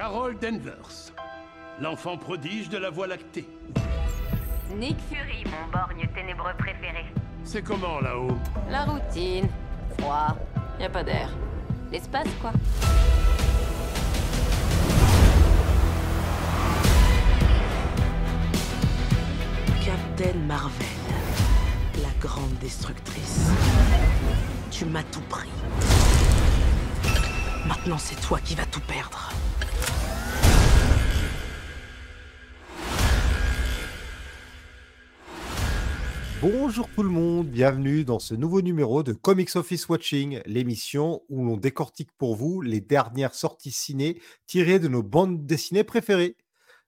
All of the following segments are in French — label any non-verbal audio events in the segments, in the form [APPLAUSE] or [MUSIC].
Carol Danvers, l'enfant prodige de la Voie lactée. Nick Fury, mon borgne ténébreux préféré. C'est comment là-haut? La routine. Froid. Y a pas d'air. L'espace, quoi. Captain Marvel, la grande destructrice. Tu m'as tout pris. Maintenant, c'est toi qui vas tout perdre. Bonjour tout le monde, bienvenue dans ce nouveau numéro de Comics Office Watching, l'émission où l'on décortique pour vous les dernières sorties ciné tirées de nos bandes dessinées préférées.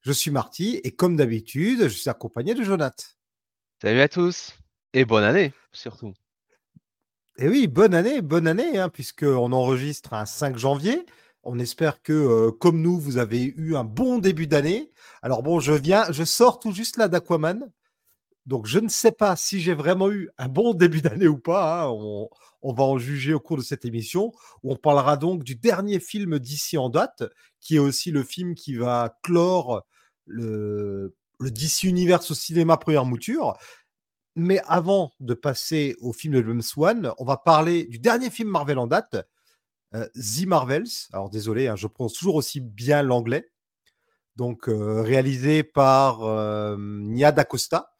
Je suis Marty et comme d'habitude, je suis accompagné de Jonathan. Salut à tous et bonne année surtout. Et oui, bonne année, bonne année, hein, puisqu'on enregistre un 5 janvier. On espère que, euh, comme nous, vous avez eu un bon début d'année. Alors bon, je viens, je sors tout juste là d'Aquaman. Donc, je ne sais pas si j'ai vraiment eu un bon [LAUGHS] début d'année ou pas. hein. On, va en juger au cours de cette émission, on parlera donc du dernier film d'ici en date, qui est aussi le film qui va clore le, le DC Universe au cinéma première mouture. Mais avant de passer au film de James Wan, on va parler du dernier film Marvel en date, euh, The Marvels. Alors désolé, hein, je prononce toujours aussi bien l'anglais. Donc euh, réalisé par euh, Nia DaCosta,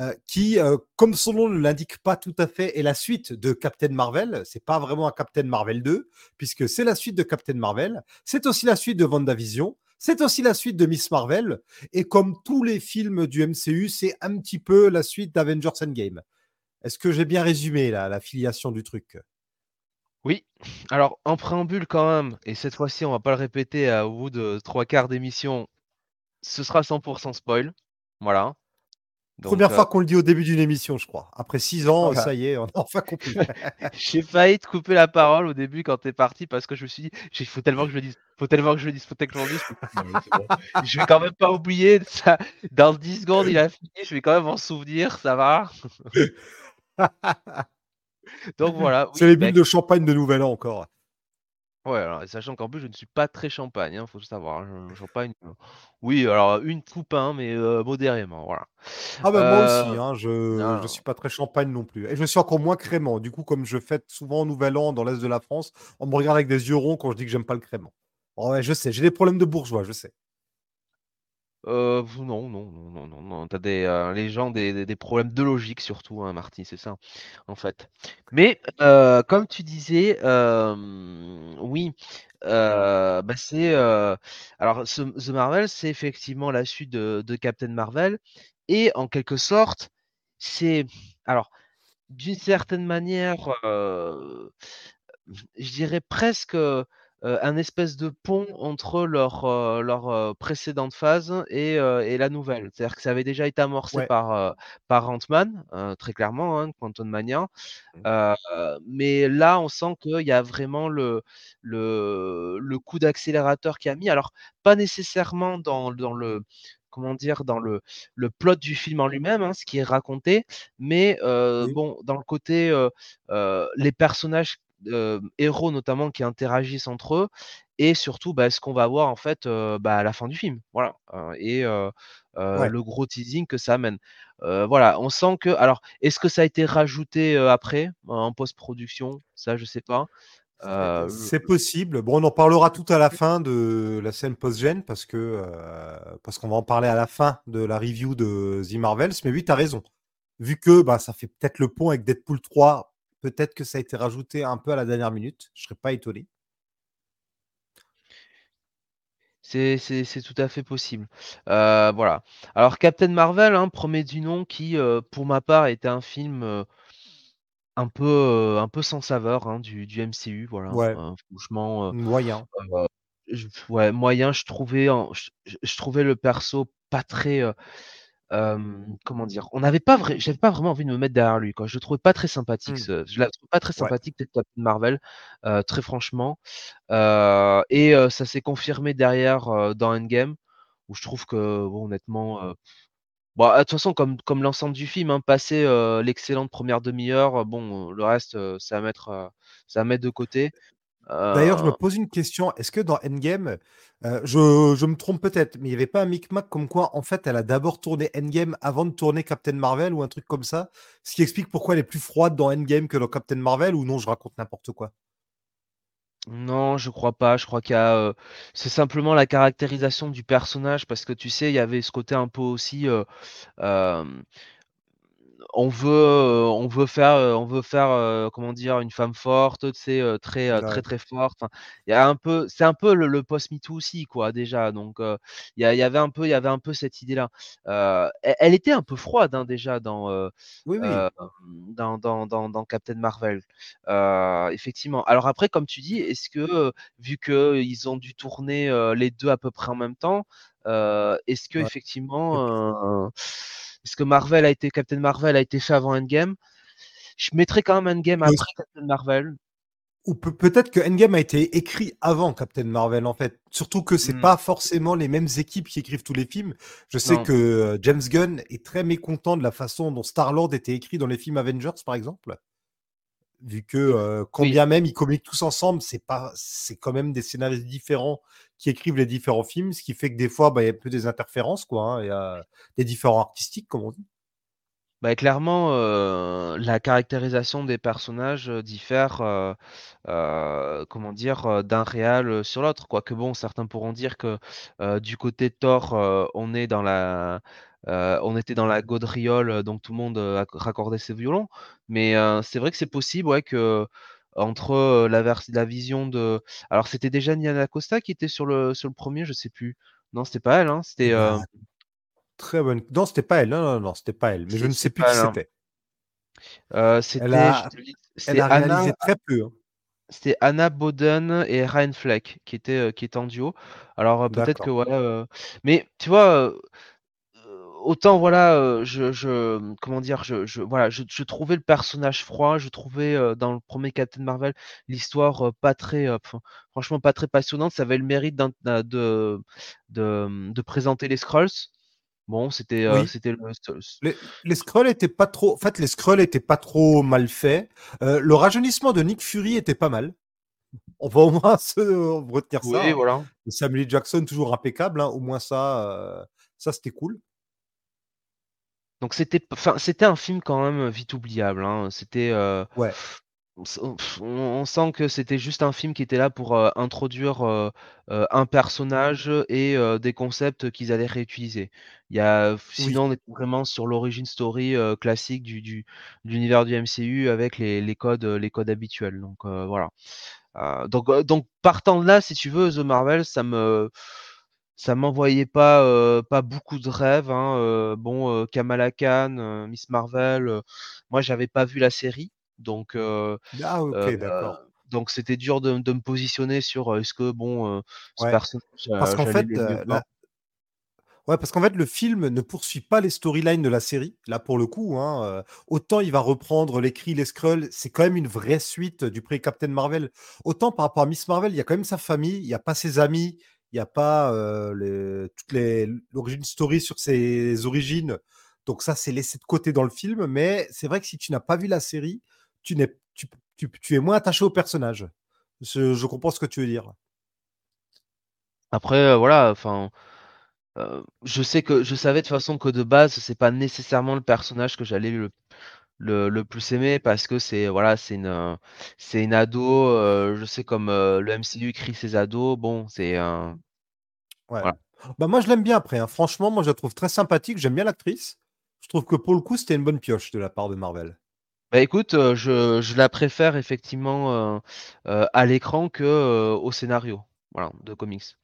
euh, qui, euh, comme son nom ne l'indique pas tout à fait, est la suite de Captain Marvel. C'est pas vraiment un Captain Marvel 2, puisque c'est la suite de Captain Marvel. C'est aussi la suite de WandaVision. C'est aussi la suite de Miss Marvel. Et comme tous les films du MCU, c'est un petit peu la suite d'Avengers Endgame. Est-ce que j'ai bien résumé là, la filiation du truc? Oui, alors en préambule quand même, et cette fois-ci on va pas le répéter euh, au bout de trois quarts d'émission, ce sera 100% spoil. Voilà. Donc, Première euh, fois qu'on le dit au début d'une émission, je crois. Après six ans, Voilà. ça y est, on a enfin compris. [LAUGHS] J'ai failli te couper la parole au début quand t'es parti parce que je me suis dit, il faut tellement que je le dise, faut tellement que je le dise, faut tellement que je le dise. Bon. [LAUGHS] Je vais quand même pas oublier ça. Dans 10 secondes, il a fini, je vais quand même m'en souvenir, ça va. [LAUGHS] Donc voilà. c'est les bulles de champagne de Nouvel An encore. Ouais, alors, sachant qu'en plus, je ne suis pas très champagne, hein, faut le savoir. hein, je- Champagne, euh, oui, alors une coupe, hein, mais euh, modérément, voilà. Ah ben moi aussi, Euh, hein, je ne suis pas très champagne non plus. Et je suis encore moins crément. Du coup, comme je fête souvent Nouvel An dans l'Est de la France, on me regarde avec des yeux ronds quand je dis que j'aime pas le crément. Oh ouais, je sais, j'ai des problèmes de bourgeois, je sais. Euh, non, non, non, non, non, non. T'as des, euh, les gens des, des- problèmes de logique surtout, hein, Marty, c'est ça, en fait. Mais euh, comme tu disais, oui, euh, bah c'est, alors The Marvel, c'est effectivement la suite de, Captain Marvel, et en quelque sorte, c'est, alors, d'une certaine manière, je dirais presque un espèce de pont entre leur, euh, leur euh, précédente phase et, euh, et la nouvelle. C'est-à-dire que ça avait déjà été amorcé Ouais. par, euh, par Ant-Man, euh, très clairement, hein, Quantum Mania. Mmh. Euh, mais là, on sent qu'il y a vraiment le, le, le coup d'accélérateur qui a mis. Alors, pas nécessairement dans, dans le comment dire dans le, le plot du film en lui-même, hein, ce qui est raconté, mais euh, Oui. bon, dans le côté euh, euh, les personnages euh, héros notamment qui interagissent entre eux et surtout bah, ce qu'on va voir en fait euh, bah, à la fin du film voilà Euh, et euh, Ouais. le gros teasing que ça amène voilà on sent que alors est-ce que ça a été rajouté après en post-production? Ça je sais pas C'est possible. Bon, on en parlera tout à la fin de la scène post-gène parce que parce qu'on va en parler à la fin de la review de The Marvels. Mais oui, tu as raison. Vu que bah, ça fait peut-être le pont avec Deadpool 3, peut-être que ça a été rajouté un peu à la dernière minute. Je serais pas étonné. C'est tout à fait possible. Heu, voilà. Alors Captain Marvel, hein, premier du nom qui, heu, pour ma part était un film, heu, un peu, un peu sans saveur, hein, du du MCU, voilà. Ouais. Franchement, Moyen. je ouais, moyen, je trouvais en je je je trouvais le perso pas très, comment dire? On n'avait pas vrai j'avais pas vraiment envie de me mettre derrière lui, quoi. Je le trouvais pas très sympathique Mmh. ce je la trouve pas très Ouais. sympathique cette Captain Marvel, très franchement. Et ça s'est confirmé derrière, dans Endgame, où je trouve que, bon, honnêtement, heu, bah, de toute façon, comme comme l'ensemble du film, hein, passé, l'excellente première demi heure, heu, bon, le reste, c'est à mettre, à mettre de côté. D'ailleurs, je me Euh, pose une question. Est-ce que dans Endgame, euh, je, je me trompe peut-être, mais il n'y avait pas un micmac comme quoi, en fait, elle a d'abord tourné Endgame avant de tourner Captain Marvel ou un truc comme ça? Ce qui explique pourquoi elle est plus froide dans Endgame que dans Captain Marvel, ou non, je raconte n'importe quoi? non, je crois pas. Je crois qu'il y a, euh, c'est simplement la caractérisation du personnage parce que tu sais, il y avait ce côté un peu aussi. euh, on veut, heu, on veut faire, heu, on veut faire, heu, comment dire? Une femme forte, tu sais, très, Ouais. très, très forte. Enfin, il y a un peu c'est un peu le le post MeToo aussi quoi déjà donc il y avait un peu il y avait un peu cette idée-là. Heu, elle elle était un peu froide, hein, déjà dans, Oui, oui. dans dans dans dans Captain Marvel. Effectivement. Alors après comme tu dis, est-ce que, vu qu'ils ont dû tourner, les 2 à peu près en même temps, est-ce Ouais. Et est-ce que Marvel a été Captain Marvel a été fait avant Endgame? Je mettrais quand même Endgame après Captain Marvel. Ou peut peut-être que Endgame a été écrit avant Captain Marvel, en fait. Surtout que c'est Mmh. pas forcément les mêmes équipes qui écrivent tous les films. Je sais Non. que euh, James Gunn est très mécontent de la façon dont Star-Lord était écrit dans les films Avengers, par exemple. Vu que, euh, quand Oui. bien même ils communiquent tous ensemble, c'est pas, c'est quand même des scénaristes différents qui écrivent les différents films, ce qui fait que des fois, bah, il y a un peu des interférences, quoi. hein. Il y a des différents artistiques, comme on dit. Bah, clairement, heu, la caractérisation des personnages, heu, diffère, heu, comment dire? D'un réal, sur l'autre. Quoique bon, certains pourront dire que, du côté de Thor, on est dans la heu, on était dans la gaudriole, heu, donc tout le monde, acc raccordait ses violons. Mais, heu, c'est vrai que c'est possible, ouais, qu'entre, heu, la vision de alors c'était déjà Nia Costa qui était sur le sur le 1er? Je sais plus. Non, c'était pas elle, hein? C'était, ben, très bonne. Non, c'était pas elle. Non, non, non, c'était pas elle. Mais je ne sais plus qui elle, hein. c'était. Elle c'était je a, elle Anna très peu. hein. C'était Anna Boden et Ryan Fleck qui étaient, qui étaient en duo. Alors, peut-être que heu, mais tu vois, autant voilà, heu, je je, comment dire? Je je voilà, je je trouvais le personnage froid, je trouvais, heu, dans le premier Captain Marvel, l'histoire, heu, pas très, franchement pas très passionnante. Ça avait le mérite de de, de présenter les Skrulls. Bon, c'était, Oui. c'était le Les, les scrolls étaient pas trop. En fait, les scrolls étaient pas trop mal faits. Euh, le rajeunissement de Nick Fury était pas mal. On va au moins [LAUGHS] se retenir ça. oui, hein. voilà. Et Samuel. Jackson toujours impeccable. hein. Au moins ça, euh, ça c'était cool. Donc c'était enfin, c'était un film quand même, vite oubliable, hein. C'était, Ouais. On sent que c'était juste un film qui était là pour, heu, introduire, heu, un personnage et des concepts qu'ils allaient réutiliser. Il y a Oui. sinon on est vraiment sur l'origin story, classique du du de l'univers du MCU avec les les codes, les codes habituels donc voilà. Donc donc partant de là, si tu veux, The Marvel, ça me ça m'envoyait pas, beaucoup de rêves, hein, bon, Kamala Khan, Miss Marvel, moi j'avais pas vu la série donc Ah d'accord. donc c'était dur de de me positionner sur, est-ce que bon, heu, ce Ouais. personnage, Parce qu'en fait, l'aimer ou euh, pas? la, Ouais, parce qu'en fait, le film ne poursuit pas les storylines de la série, là pour le coup. Hein, euh, autant il va reprendre les cris, les Skrulls, c'est quand même une vraie suite du pré-Captain Marvel. Autant par rapport à Miss Marvel, il y a quand même sa famille, il n'y a pas ses amis, il n'y a pas euh, les, l'origine story sur ses origines. Donc ça, c'est laissé de côté dans le film. Mais c'est vrai que si tu n'as pas vu la série, tu, n'es, es moins attaché au personnage. Je, comprends ce que tu veux dire. Après, voilà, enfin, je sais que je savais de toute façon que de base, c'est pas nécessairement le personnage que j'allais le le plus aimer parce que c'est voilà, c'est une, c'est une ado, heu, je sais comme, heu, le MCU écrit ses ados, bon, c'est un Ouais. voilà. Bah, moi, je l'aime bien après, hein. Franchement, moi, je la trouve très sympathique. J'aime bien l'actrice. Je trouve que pour le coup, c'était une bonne pioche de la part de Marvel. Bah, écoute, je je la préfère effectivement, à l'écran que, heu, au scénario, voilà, de comics.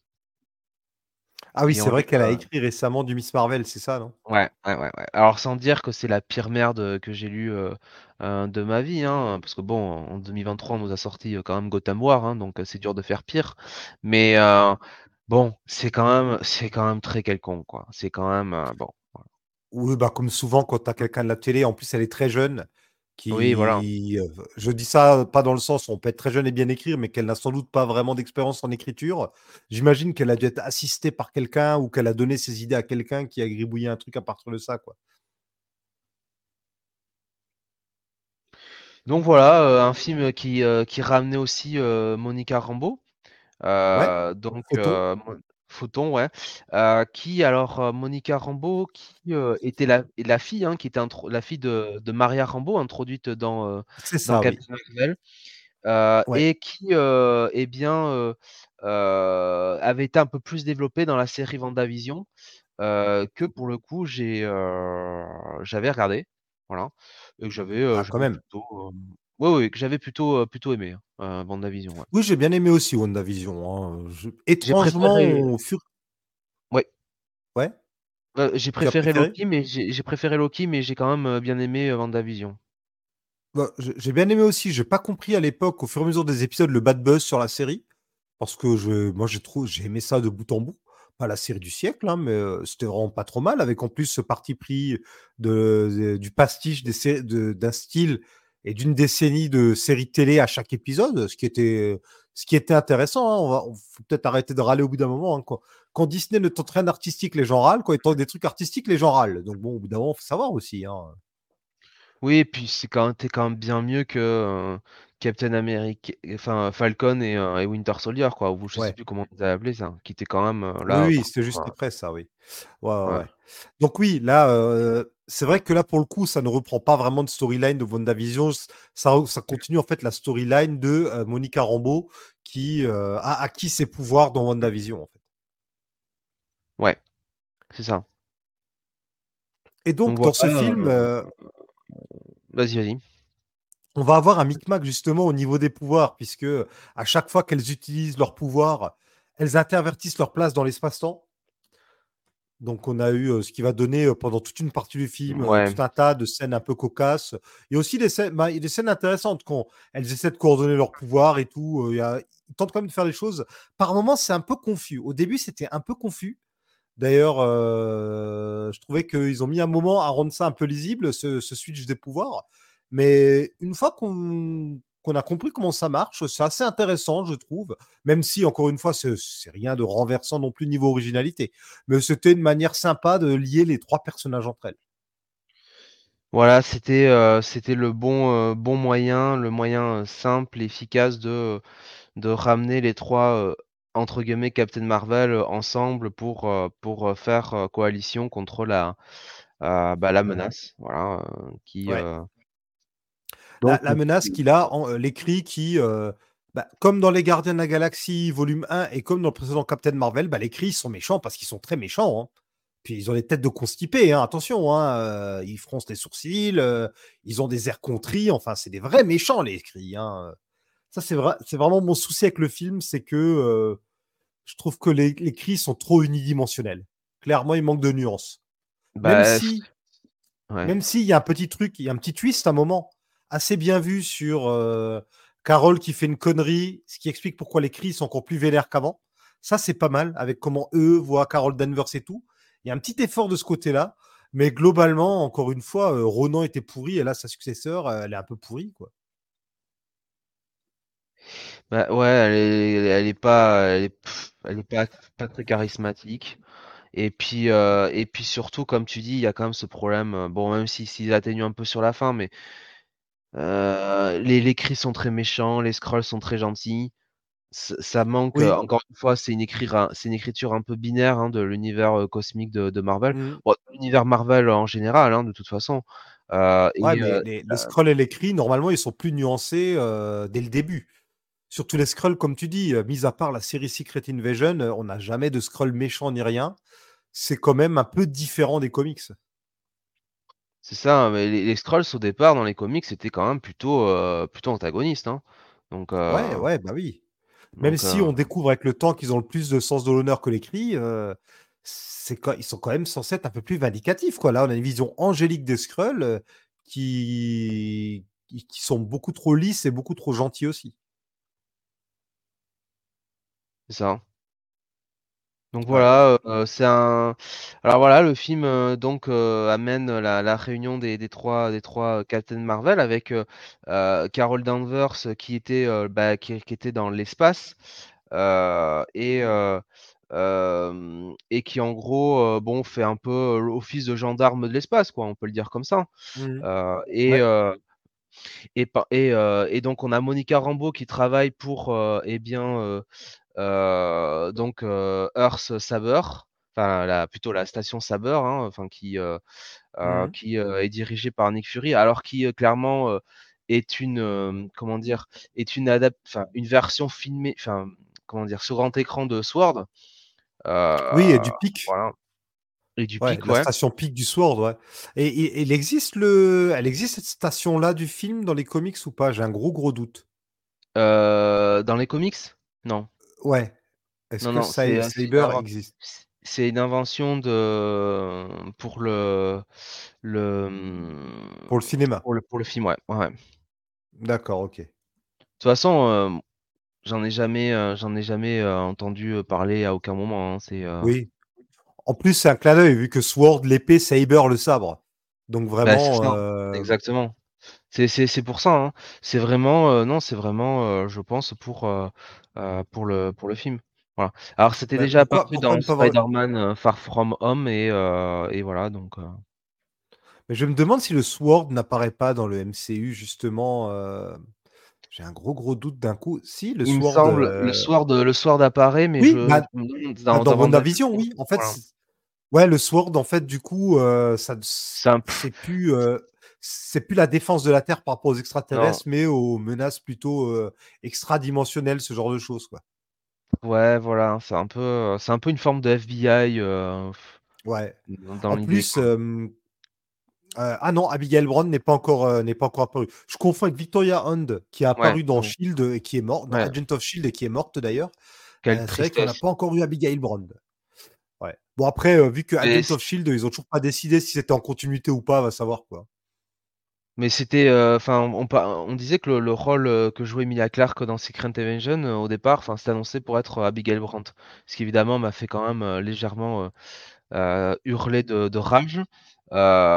Ah oui, c'est vrai qu'elle a écrit récemment du Miss Marvel, c'est ça, non? Ouais, ouais, ouais, ouais. Alors sans dire que c'est la pire merde, heu, que j'ai lue, heu heu, de ma vie, hein, parce que bon, en 2023, on nous a sorti, quand même Gotham War, hein, donc c'est dur de faire pire. Mais bon, c'est quand même c'est quand même très quelconque, quoi. C'est quand même, bon, voilà. Oui, bah, comme souvent quand tu as quelqu'un de la télé, en plus elle est très jeune, Oui, voilà. qui, heu, je dis ça pas dans le sens où on peut être très jeune et bien écrire, mais qu'elle n'a sans doute pas vraiment d'expérience en écriture. J'imagine qu'elle a dû être assistée par quelqu'un ou qu'elle a donné ses idées à quelqu'un qui a gribouillé un truc à partir de ça, quoi. Donc voilà, euh, un film qui, euh, qui ramenait aussi euh, Monica Rambeau. Euh, donc. Photon, ouais. Euh, qui alors euh, Monica Rambeau, qui euh, était la, la fille, hein, qui était la fille de, de Maria Rambeau, introduite dans, euh, C'est dans ça, oui. Captain Marvel, Ouais. et qui, eh bien, avait été un peu plus développée dans la série WandaVision, euh, que pour le coup j'ai, j'avais regardé, voilà, et que j'avais, Ah, quand même. plutôt, euh, ouais, ouais, que j'avais plutôt, euh, plutôt aimé, hein, euh, WandaVision, ouais. Oui, j'ai bien aimé aussi WandaVision. Hein. Je- Étrangement, préféré, au fur... ouais, Ouais, euh, j'ai préféré préféré? Loki, mais j'ai préféré Loki, mais j'ai quand même euh, bien aimé euh, WandaVision. Bah, j'ai bien aimé aussi. J'ai pas compris à l'époque, au fur et à mesure des épisodes, le bad buzz sur la série. Parce que je, moi, j'ai aimé ça de bout en bout. Pas la série du siècle, hein, mais euh, c'était vraiment pas trop mal. Avec en plus ce parti pris de, de- du pastiche de- d'un style et d'une décennie de séries télé à chaque épisode, ce qui était, ce qui était intéressant. Hein. On va, faut peut-être arrêter de râler au bout d'un moment. hein, quoi. Quand Disney ne tente rien d'artistique, les gens râlent. Quand ils tentent des trucs artistiques, les gens râlent. Donc bon, au bout d'un moment, faut savoir aussi. Hein. Oui, et puis c'est quand même, quand même bien mieux que euh, Captain America, enfin Falcon et, euh, et Winter Soldier, quoi, ou je sais Ouais. plus comment vous avez appelé ça, qui était quand même euh, là. oui, c'était juste après ça, oui. Ouais. Donc oui, là, c'est vrai que là, pour le coup, ça ne reprend pas vraiment de storyline de WandaVision. Ça, ça continue en fait la storyline de euh, Monica Rambeau qui euh, a acquis ses pouvoirs dans WandaVision, en fait. ouais, c'est ça. Et Donc dans ce film, euh, euh, vas-y, vas-y. on va avoir un micmac justement au niveau des pouvoirs, puisque à chaque fois qu'elles utilisent leurs pouvoirs, elles intervertissent leur place dans l'espace-temps. Donc, on a eu ce qui va donner pendant toute une partie du film Ouais, tout un tas de scènes un peu cocasses. Il y a aussi des scènes, bah, des scènes intéressantes quand elles essaient de coordonner leurs pouvoirs et tout. y a- ils tentent quand même de faire les choses. Par moments, c'est un peu confus. Au début, c'était un peu confus. D'ailleurs, euh, je trouvais qu'ils ont mis un moment à rendre ça un peu lisible, ce, ce switch des pouvoirs. Mais une fois qu'on qu'on a compris comment ça marche, c'est assez intéressant, je trouve. Même si, encore une fois, c'est rien de renversant non plus niveau originalité. Mais c'était une manière sympa de lier les trois personnages entre elles. voilà, c'était euh, le bon euh, bon moyen, le moyen euh, simple, efficace de de ramener les trois euh, entre guillemets Captain Marvel ensemble pour pour faire coalition contre la bah, la menace, voilà, qui Ouais. Euh, La, la menace qu'il a, en- euh, l'écrit qui, euh, bah, comme dans Les Gardiens de la Galaxie, volume 1, et comme dans le précédent Captain Marvel, bah, les cris sont méchants parce qu'ils sont très méchants. hein. Puis ils ont des têtes de constipés, hein, attention, hein, euh, ils froncent les sourcils, euh, ils ont des airs contris, enfin, c'est des vrais méchants, les cris. Ça, c'est vrai, c'est vraiment mon souci avec le film, c'est que euh, je trouve que les, les cris sont trop unidimensionnels. Clairement, il manque de nuances. Même bah, si, ouais. même s'il y a un petit truc, il y a un petit twist à un moment, assez bien vu sur Carole qui fait une connerie, ce qui explique pourquoi les cris sont encore plus vénères qu'avant. Ça, c'est pas mal, avec comment eux voient Carole Danvers et tout. Il y a un petit effort de ce côté-là, mais globalement, encore une fois, Ronan était pourri, et là, sa successeur, elle est un peu pourrie, quoi. Bah, ouais, elle est, pas, elle est, pas, pas très charismatique. Et puis, et puis surtout, comme tu dis, il y a quand même ce problème. Bon, même si s'ils atténuent un peu sur la fin, mais euh, les, les cris sont très méchants, les scrolls sont très gentils. Ça, manque. euh, encore une fois, c'est une écriture un peu binaire hein, de l'univers euh, cosmique de, de Marvel. Bon, l'univers Marvel en général, hein, de toute façon. Euh, Ouais, et, mais les, les scrolls et les cris, normalement, ils sont plus nuancés dès le début. Surtout les scrolls, comme tu dis, mis à part la série Secret Invasion, on n'a jamais de scroll méchant ni rien. C'est quand même un peu différent des comics. C'est ça, mais les, les Skrulls au départ dans les comics c'était quand même plutôt euh, plutôt antagoniste, hein. Donc, Ouais, euh, ouais, bah oui. Même donc si euh, on découvre avec le temps qu'ils ont le plus de sens de l'honneur que les cris, euh, c'est ils sont quand même censés être un peu plus vindicatifs. Quoi. Là, on a une vision angélique des Skrulls qui, qui qui sont beaucoup trop lisses et beaucoup trop gentils aussi. c'est ça. Donc voilà, euh, c'est un. Alors voilà, le film euh, donc euh, amène la, la réunion des, des trois des trois Captain Marvel avec Carol Danvers qui était bah, qui, qui était dans l'espace et et qui en gros bon fait un peu l'office de gendarme de l'espace quoi, on peut le dire comme ça. Et Ouais. et, et, et, donc on a Monica Rambeau qui travaille pour eh bien donc Earth Saber, enfin la, plutôt la station Saber, hein, enfin qui mmh qui est dirigée par Nick Fury, alors qui clairement est une comment dire est une enfin une version filmée, enfin comment dire sur grand écran de Sword. oui, et du pic. Voilà. Et du ouais, pic, la ouais. station pic du Sword, ouais. Et, et- il existe le, elle existe cette station-là du film dans les comics ou pas? J'ai un gros gros doute. Euh, dans les comics? Non. Ouais. Est-ce Non, que non, c'est Cy- c'est une, Cyber inven- existe? c'est une invention de pour le le Pour le cinéma. pour le pour le film, ouais. ouais. De D'accord, ok. toute façon, j'en ai jamais j'en ai jamais entendu parler à aucun moment. hein, C'est Oui. En plus, c'est un clin d'œil vu que Sword, l'épée, Saber, le sabre. Donc bah, c'est vraiment, ça, exactement. C'est pour ça. hein. C'est vraiment euh, non, c'est vraiment, euh, je pense pour euh, pour le pour le film. Voilà. Alors c'était bah, déjà pourquoi, apparu pourquoi dans ne pas avoir... Spider-Man euh, Far From Home et euh, et voilà donc. euh, Mais je me demande si le Sword n'apparaît pas dans le MCU, justement. euh, J'ai un gros gros doute d'un coup. Si, le Il me Sword. semble, le euh, Sword, le Sword apparaît, mais Oui, je, bah, je me demande bah, dans, dans dans WandaVision, oui. En fait, voilà. c'est- ouais, le Sword, en fait, du coup, euh, ça, C'est un, c'est plus, euh, c'est plus la défense de la Terre par rapport aux non, extraterrestres, mais aux menaces plutôt euh, extradimensionnelles, ce genre de choses, quoi. ouais, voilà, c'est un peu, c'est un peu une forme de FBI euh, Ouais. dans En plus, euh, euh, ah non, Abigail Brown n'est pas encore, euh, n'est pas encore apparue. Je confonds avec Victoria Hunt, qui est Ouais, apparue dans ouais, Shield et qui est morte, dans ouais. Agent of Shield et qui est morte d'ailleurs. Quelle Euh, c'est vrai qu'on n'a pas encore eu Abigail Brown. Ouais. Bon après, euh, vu que Agent of Shield, ils ont toujours pas décidé si c'était en continuité ou pas, va savoir quoi. Mais c'était, euh, enfin, on, par- on disait que le, le rôle euh, que jouait Emilia Clarke dans Secret Invasion euh, au départ, enfin, c'était annoncé pour être euh, Abigail Brandt, ce qui évidemment m'a fait quand même euh, légèrement euh, euh, hurler de, de rage.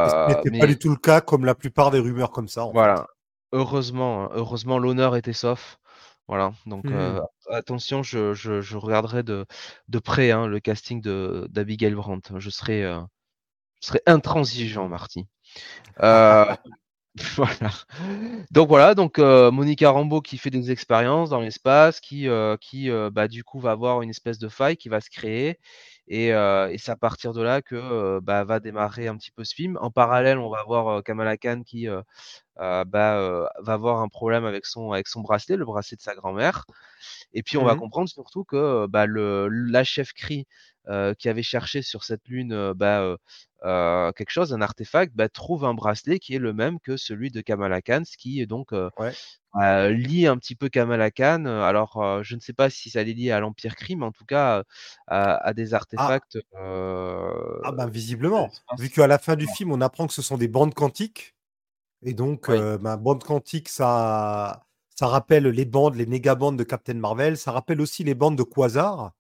Et ce Euh, n'était pas du tout le cas, comme la plupart des rumeurs comme ça en fait. Voilà. Heureusement, hein, heureusement, l'honneur était sauf. Voilà. Donc, euh, Hmm. attention, je, je, je regarderai de, de près hein, le casting de d'Abigail Brandt. Je serai, euh, je serai intransigeant, Marty. [LAUGHS] [LAUGHS] Voilà. Donc voilà, donc euh, Monica Rambeau qui fait des expériences dans l'espace, qui, euh, qui euh, bah, du coup va avoir une espèce de faille qui va se créer. Et, et c'est à partir de là que bah, va démarrer un petit peu ce film. En parallèle, on va voir euh, Kamala Khan qui bah, va avoir un problème avec son, avec son bracelet, le bracelet de sa grand-mère. Et puis on va Mhm. comprendre surtout que bah, le, la chef Cree euh, qui avait cherché sur cette lune euh, bah, euh, quelque chose, un artefact, bah, trouve un bracelet qui est le même que celui de Kamala Khan, ce qui donc euh, Ouais. euh, lie un petit peu Kamala Khan. Alors je ne sais pas si ça les lie à l'Empire mais en tout cas à, à des Ah, artefacts ah ben de visiblement, vu qu'à la fin du film, on apprend que ce sont des bandes quantiques. Et donc, Oui, euh, bande quantique, ça, ça rappelle les bandes, les négabandes de Captain Marvel. Ça rappelle aussi les bandes de Quasar,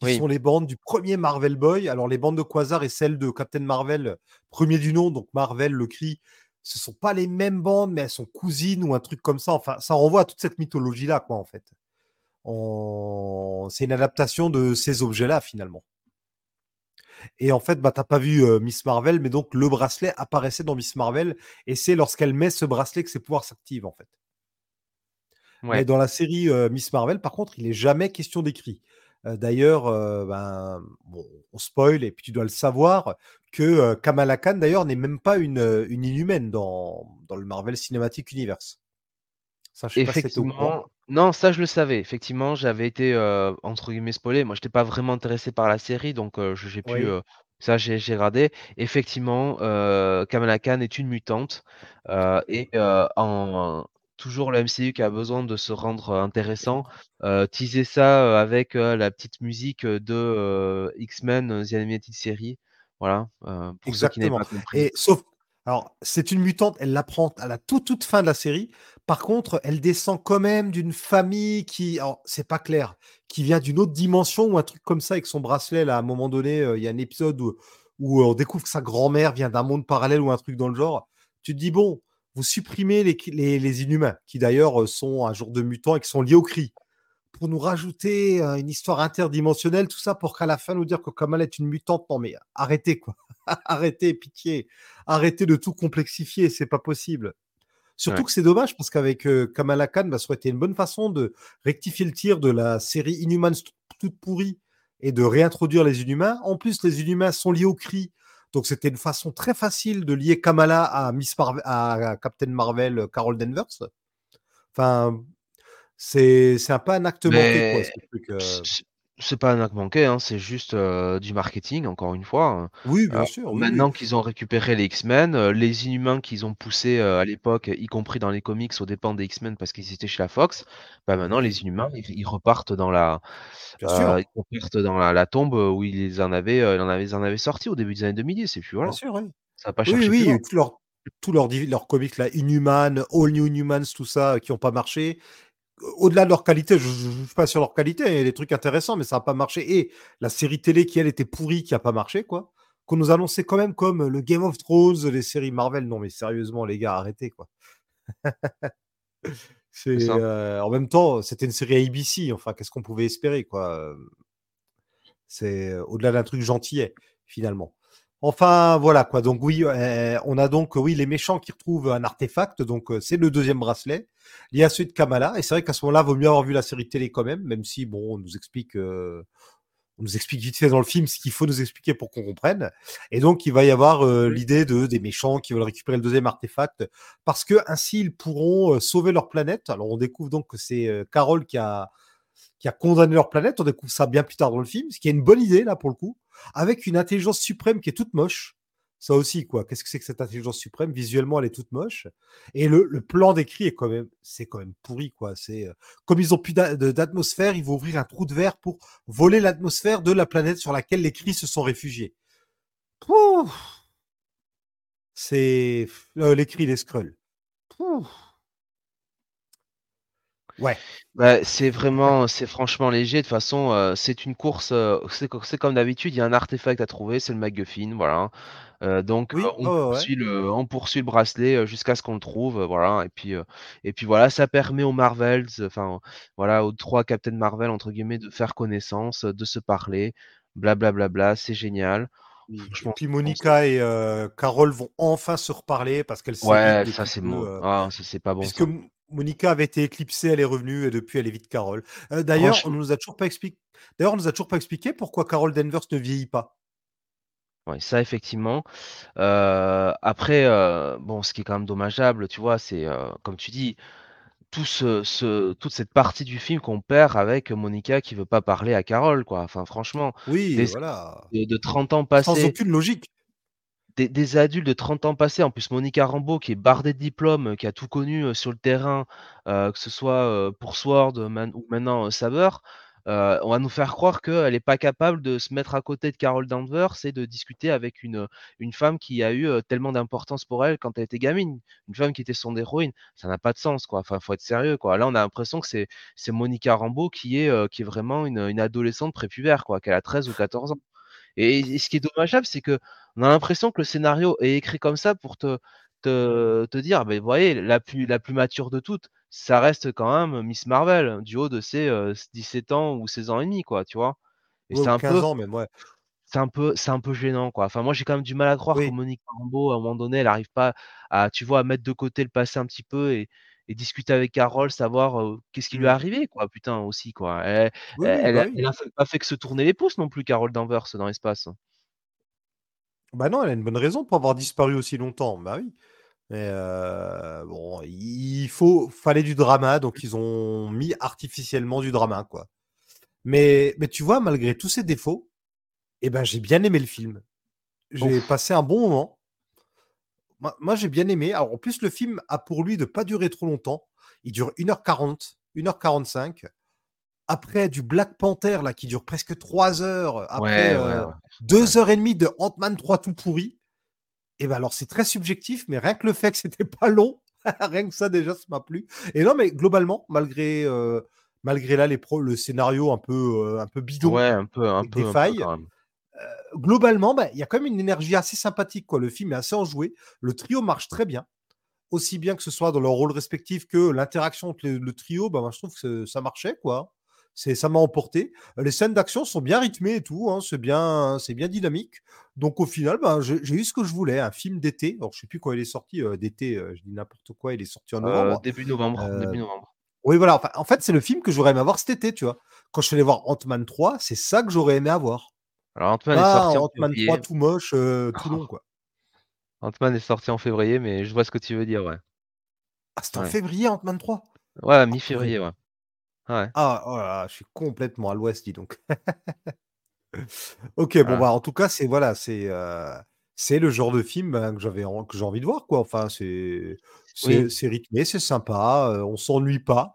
qui oui, sont les bandes du premier Marvel Boy. Alors, les bandes de Quasar et celles de Captain Marvel, premier du nom, donc Marvel, le cri, ce sont pas les mêmes bandes, mais elles sont cousines ou un truc comme ça. Enfin, ça renvoie à toute cette mythologie-là, quoi, en fait. On- C'est une adaptation de ces objets-là, finalement. Et en fait, bah, t'as pas vu euh, Miss Marvel, mais donc le bracelet apparaissait dans Miss Marvel, et c'est lorsqu'elle met ce bracelet que ses pouvoirs s'activent, en fait. Mais dans la série euh, Miss Marvel, par contre, il est jamais question d'écrit. Euh, D'ailleurs, euh, ben, bon, on spoil, et puis tu dois le savoir, que euh, Kamala Khan, d'ailleurs, n'est même pas une, une inhumaine dans, dans le Marvel Cinematic Universe. Ça, je pas. Effectivement, non, ça je le savais. Effectivement, j'avais été euh, entre guillemets spoilé. Moi, j'étais pas vraiment intéressé par la série, donc je- j'ai pu Oui, ça j'ai j'ai regardé. Effectivement, euh, Kamala Khan est une mutante euh, et euh, en toujours le MCU qui a besoin de se rendre euh, intéressant, euh, teaser ça euh, avec euh, la petite musique de X-Men The Animated Series. Voilà, ceux qui exactement. pas compris. Et sauf, alors, c'est une mutante, elle l'apprend à la toute, toute fin de la série. Par contre, elle descend quand même d'une famille qui, alors, c'est pas clair, qui vient d'une autre dimension ou un truc comme ça avec son bracelet. Là, à un moment donné, euh, il y a un épisode où, où on découvre que sa grand-mère vient d'un monde parallèle ou un truc dans le genre. Tu te dis, bon, vous supprimez les, les, les inhumains, qui d'ailleurs euh, sont un jour de mutants et qui sont liés au cri, pour nous rajouter euh, une histoire interdimensionnelle, tout ça pour qu'à la fin nous dire que elle est une mutante, non mais arrêtez quoi, [LAUGHS] arrêtez, pitié, arrêtez de tout complexifier, c'est pas possible. Surtout Ouais. que c'est dommage parce qu'avec euh, Kamala Khan, bah, ça aurait été une bonne façon de rectifier le tir de la série Inhumans toute pourrie et de réintroduire les Inhumains. En plus, les Inhumains sont liés au cri. Donc c'était une façon très facile de lier Kamala à Miss Marvel, à Captain Marvel, euh, Carol Danvers. Enfin, c'est un peu un acte manqué, quoi, Mais ce truc. euh. C'est pas un acte manqué, hein, c'est juste euh, du marketing, encore une fois. hein. Oui, bien Euh, sûr. oui, oui. maintenant qu'ils ont récupéré les X-Men, euh, les Inhumains qu'ils ont poussés à l'époque, y compris dans les comics, aux dépens des X-Men parce qu'ils étaient chez la Fox, bah maintenant les Inhumains, ils, ils repartent dans la, ils repartent dans la, la tombe où ils en avaient, ils en avaient, ils en avaient sorti au début des années 2010. Et puis voilà, Bien sûr, oui. ça va pas Oui, chercher oui, a loin. eu tout leur, leur, comics, là, Inhuman, All New Inhumans, tout ça, qui n'ont pas marché. Au-delà de leur qualité, je ne juge pas sur leur qualité, il y a des trucs intéressants, mais ça n'a pas marché. Et la série télé qui, elle, était pourrie, qui n'a pas marché, quoi. Qu'on nous annonçait quand même comme le Game of Thrones, les séries Marvel. Non, mais sérieusement, les gars, arrêtez, quoi. [LAUGHS] C'est euh, en même temps, c'était une série ABC. Enfin, qu'est-ce qu'on pouvait espérer, quoi. C'est au-delà d'un truc gentillet, finalement. Enfin, voilà, quoi. Donc, oui, euh, on a donc, oui, les méchants qui retrouvent un artefact. Donc, euh, c'est le deuxième bracelet. Y a celui de Kamala. Et c'est vrai qu'à ce moment-là, vaut mieux avoir vu la série télé quand même, même si, bon, on nous explique, euh, on nous explique vite fait dans le film ce qu'il faut nous expliquer pour qu'on comprenne. Et donc, il va y avoir l'idée de des méchants qui veulent récupérer le deuxième artefact parce que ainsi ils pourront sauver leur planète. Alors, on découvre donc que c'est Carole qui a qui a condamné leur planète. On découvre ça bien plus tard dans le film, ce qui est une bonne idée là pour le coup, avec une intelligence suprême qui est toute moche. Ça aussi, quoi. Qu'est-ce que c'est que cette intelligence suprême? Visuellement, elle est toute moche. Et le, plan décrit est quand même, c'est quand pourri, quoi. C'est euh, comme ils ont plus d'atmosphère, ils vont ouvrir un trou de verre pour voler l'atmosphère de la planète sur laquelle les cris se sont réfugiés. Pouh c'est euh, les cris des Skrulls. Pouh. Ouais. Bah, c'est vraiment, c'est franchement léger. De toute façon, euh, c'est une course. euh, c'est co- c'est comme d'habitude, il y a un artefact à trouver, c'est le MacGuffin, voilà. Euh, donc Oui, on ouais. poursuit le, on poursuit le bracelet jusqu'à ce qu'on le trouve, voilà. Et puis, et puis voilà, ça permet aux Marvels, enfin voilà, aux trois Captain Marvel entre guillemets, de faire connaissance, de se parler, blablabla. c'est génial. Oui. Et puis. Monica et euh, Carole vont enfin se reparler parce qu'elle s'évitent Ouais, ça c'est bon. euh, Ah, ça c'est pas bon puisque ça. Monica avait été éclipsée, elle est revenue et depuis elle évite Carole. Euh, D'ailleurs, on nous a toujours pas expliqué. D'ailleurs, on nous a toujours pas expliqué pourquoi Carole Danvers ne vieillit pas. ouais, ça effectivement. Euh, après, euh, bon, ce qui est quand même dommageable, tu vois, c'est comme tu dis, tout ce, ce- toute cette partie du film qu'on perd avec Monica qui veut pas parler à Carole, quoi. Enfin, franchement, Oui, des voilà. de, de 30 ans Sans passés, aucune logique. Des, adultes de 30 ans passés, en plus Monica Rambeau qui est bardée de diplômes, qui a tout connu euh, sur le terrain, euh, que ce soit euh, pour Sword ou maintenant Saber, on va nous faire croire qu'elle n'est pas capable de se mettre à côté de Carol Danvers et de discuter avec une, femme qui a eu tellement d'importance pour elle quand elle était gamine, une femme qui était son héroïne. Ça n'a pas de sens, quoi. Enfin, faut être sérieux, quoi. Là, on a l'impression que c'est Monica Rambeau qui est, vraiment une, une adolescente prépubère, quoi, qu'elle a 13 ou 14 ans. Et, et ce qui est dommageable, c'est que on a l'impression que le scénario est écrit comme ça pour te, te, te dire, ben, vous voyez, la plus, la plus mature de toutes, ça reste quand même Miss Marvel, du haut de ses euh, 17 ans ou 16 ans et demi, quoi, tu vois. Et Ouais, c'est un 15 peu, ans même, ouais. c'est un peu, c'est un peu gênant, quoi. Enfin, moi, j'ai quand même du mal à croire que. Monique Rambeau, à un moment donné, elle n'arrive pas à, tu vois, à mettre de côté le passé un petit peu et, et discuter avec Carole, savoir euh, qu'est-ce qui lui est Mm. arrivé, quoi, putain, aussi, quoi. Elle, Oui, elle, oui, elle bah a, fait- pas fait que se tourner les pouces non plus, Carole Danvers, dans l'espace. Bah non, elle a une bonne raison pour avoir disparu aussi longtemps. Bah oui. Mais euh, bon, il faut, fallait du drama, donc ils ont mis artificiellement du drama, quoi. Mais, mais tu vois, malgré tous ces défauts, eh ben, j'ai bien aimé le film. J'ai passé un bon moment. Moi, moi, j'ai bien aimé. Alors, en plus, le film a pour lui de pas durer trop longtemps. Il dure 1h40, 1h45. Après du Black Panther, là, qui dure presque 3 heures. Après Ouais, ouais, euh, ouais. deux heures et demie de Ant-Man 3 tout pourri. Et ben alors, c'est très subjectif, mais rien que le fait que c'était pas long, [LAUGHS] rien que ça, déjà, ça m'a plu. Et non, mais globalement, malgré, euh, malgré là, les pro, le scénario un peu, euh, un peu bidon, Ouais, un peu, un avec peu, des un peu même. globalement, bah, il y a quand même une énergie assez sympathique. Quoi. Le film est assez enjoué. Le trio marche très bien. Aussi bien que ce soit dans leur rôle respectif que l'interaction entre le, le trio, bah, moi, je trouve que ça marchait. quoi. C'est, ça m'a emporté. Les scènes d'action sont bien rythmées et tout, hein, c'est bien, c'est bien dynamique. Donc au final, ben, j'ai, j'ai eu ce que je voulais, un film d'été. Alors je sais plus quand il est sorti euh, d'été, euh, je dis n'importe quoi, il est sorti en Euh, novembre. début novembre. Euh, Début novembre. Oui, voilà. Enfin, en fait, c'est le film que j'aurais aimé avoir cet été, tu vois. Quand je suis allé voir Ant-Man 3, c'est ça que j'aurais aimé avoir. Alors Ant-Man est Pas sorti en Ant-Man février. 3 tout moche, euh, tout long, quoi. Ant-Man est sorti en février, mais je vois ce que tu veux dire, ouais. Ah, c'était en Ouais. février, Ant-Man 3 Ouais, mi-février, ouais. Ouais. Ah, oh là je suis complètement à l'ouest, dis donc. [LAUGHS] ok, bon, bah, en tout cas, c'est voilà, c'est euh, c'est le genre de film ben, que j'avais en- que j'ai envie de voir, quoi. Enfin, c'est c'est Oui. c'est rythmé, c'est sympa, euh, on s'ennuie pas.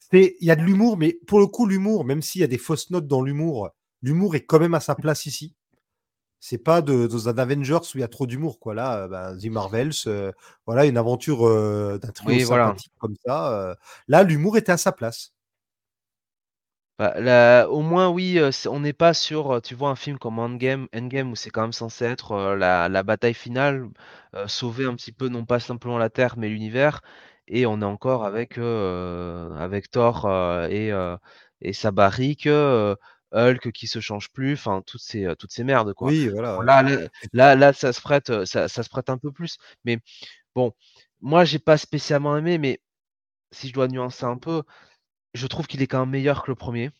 C'est- Il y a de l'humour, mais pour le coup, l'humour, même s'il y a des fausses notes dans l'humour, l'humour est quand même à sa place ici. C'est pas de, dans un Avengers où il y a trop d'humour, quoi. Là, ben, The Marvels, euh, voilà, une aventure euh, d'un trio Oui, voilà. comme ça. euh, là, l'humour était à sa place. Bah, là, au moins, oui, on n'est pas sur, tu vois, un film comme Endgame, Endgame où c'est quand même censé être euh, la, la bataille finale, euh, sauver un petit peu non pas simplement la Terre mais l'univers, et on est encore avec, euh, avec Thor et, et sa barrique, Hulk qui se change plus, enfin toutes ces, toutes ces merdes quoi. Oui, Bon, voilà. là, là, là, là, ça se prête, ça, ça se prête un peu plus, mais bon, moi j'ai pas spécialement aimé, mais si je dois nuancer un peu, je trouve qu'il est quand même meilleur que le premier,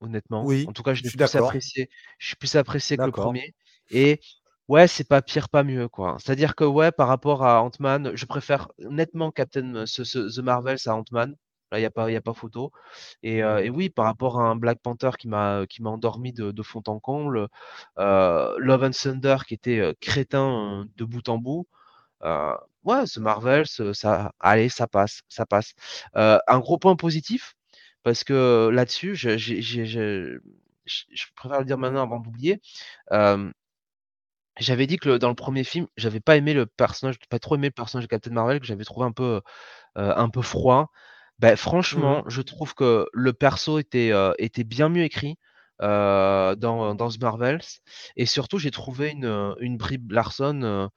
honnêtement. Oui, En tout cas, je suis plus apprécié. Je suis plus apprécié que le premier. Et ouais, c'est pas pire, pas mieux, quoi. C'est-à-dire que ouais, par rapport à Ant-Man, je préfère nettement Captain, ce, ce- The Marvels à Ant-Man. Là, il n'y a pas, y a pas photo. Et, euh, et oui, par rapport à un Black Panther qui m'a endormi de, de fond en comble, euh, Love and Thunder qui était euh, crétin de bout en bout. Euh, ouais, ce Marvel, ce- ça, allez, ça passe, ça passe. Un gros point positif, parce que là-dessus, je, je, je- je préfère le dire maintenant avant d'oublier. j'avais dit que le- dans le premier film, j'avais pas aimé le personnage, pas trop aimé le personnage de Captain Marvel, que j'avais trouvé un peu, un peu froid. Ben, Mhm. franchement, je trouve que le perso était, euh, était bien mieux écrit euh, dans, dans The Marvels. Et surtout, j'ai trouvé une, une Brie Larson euh,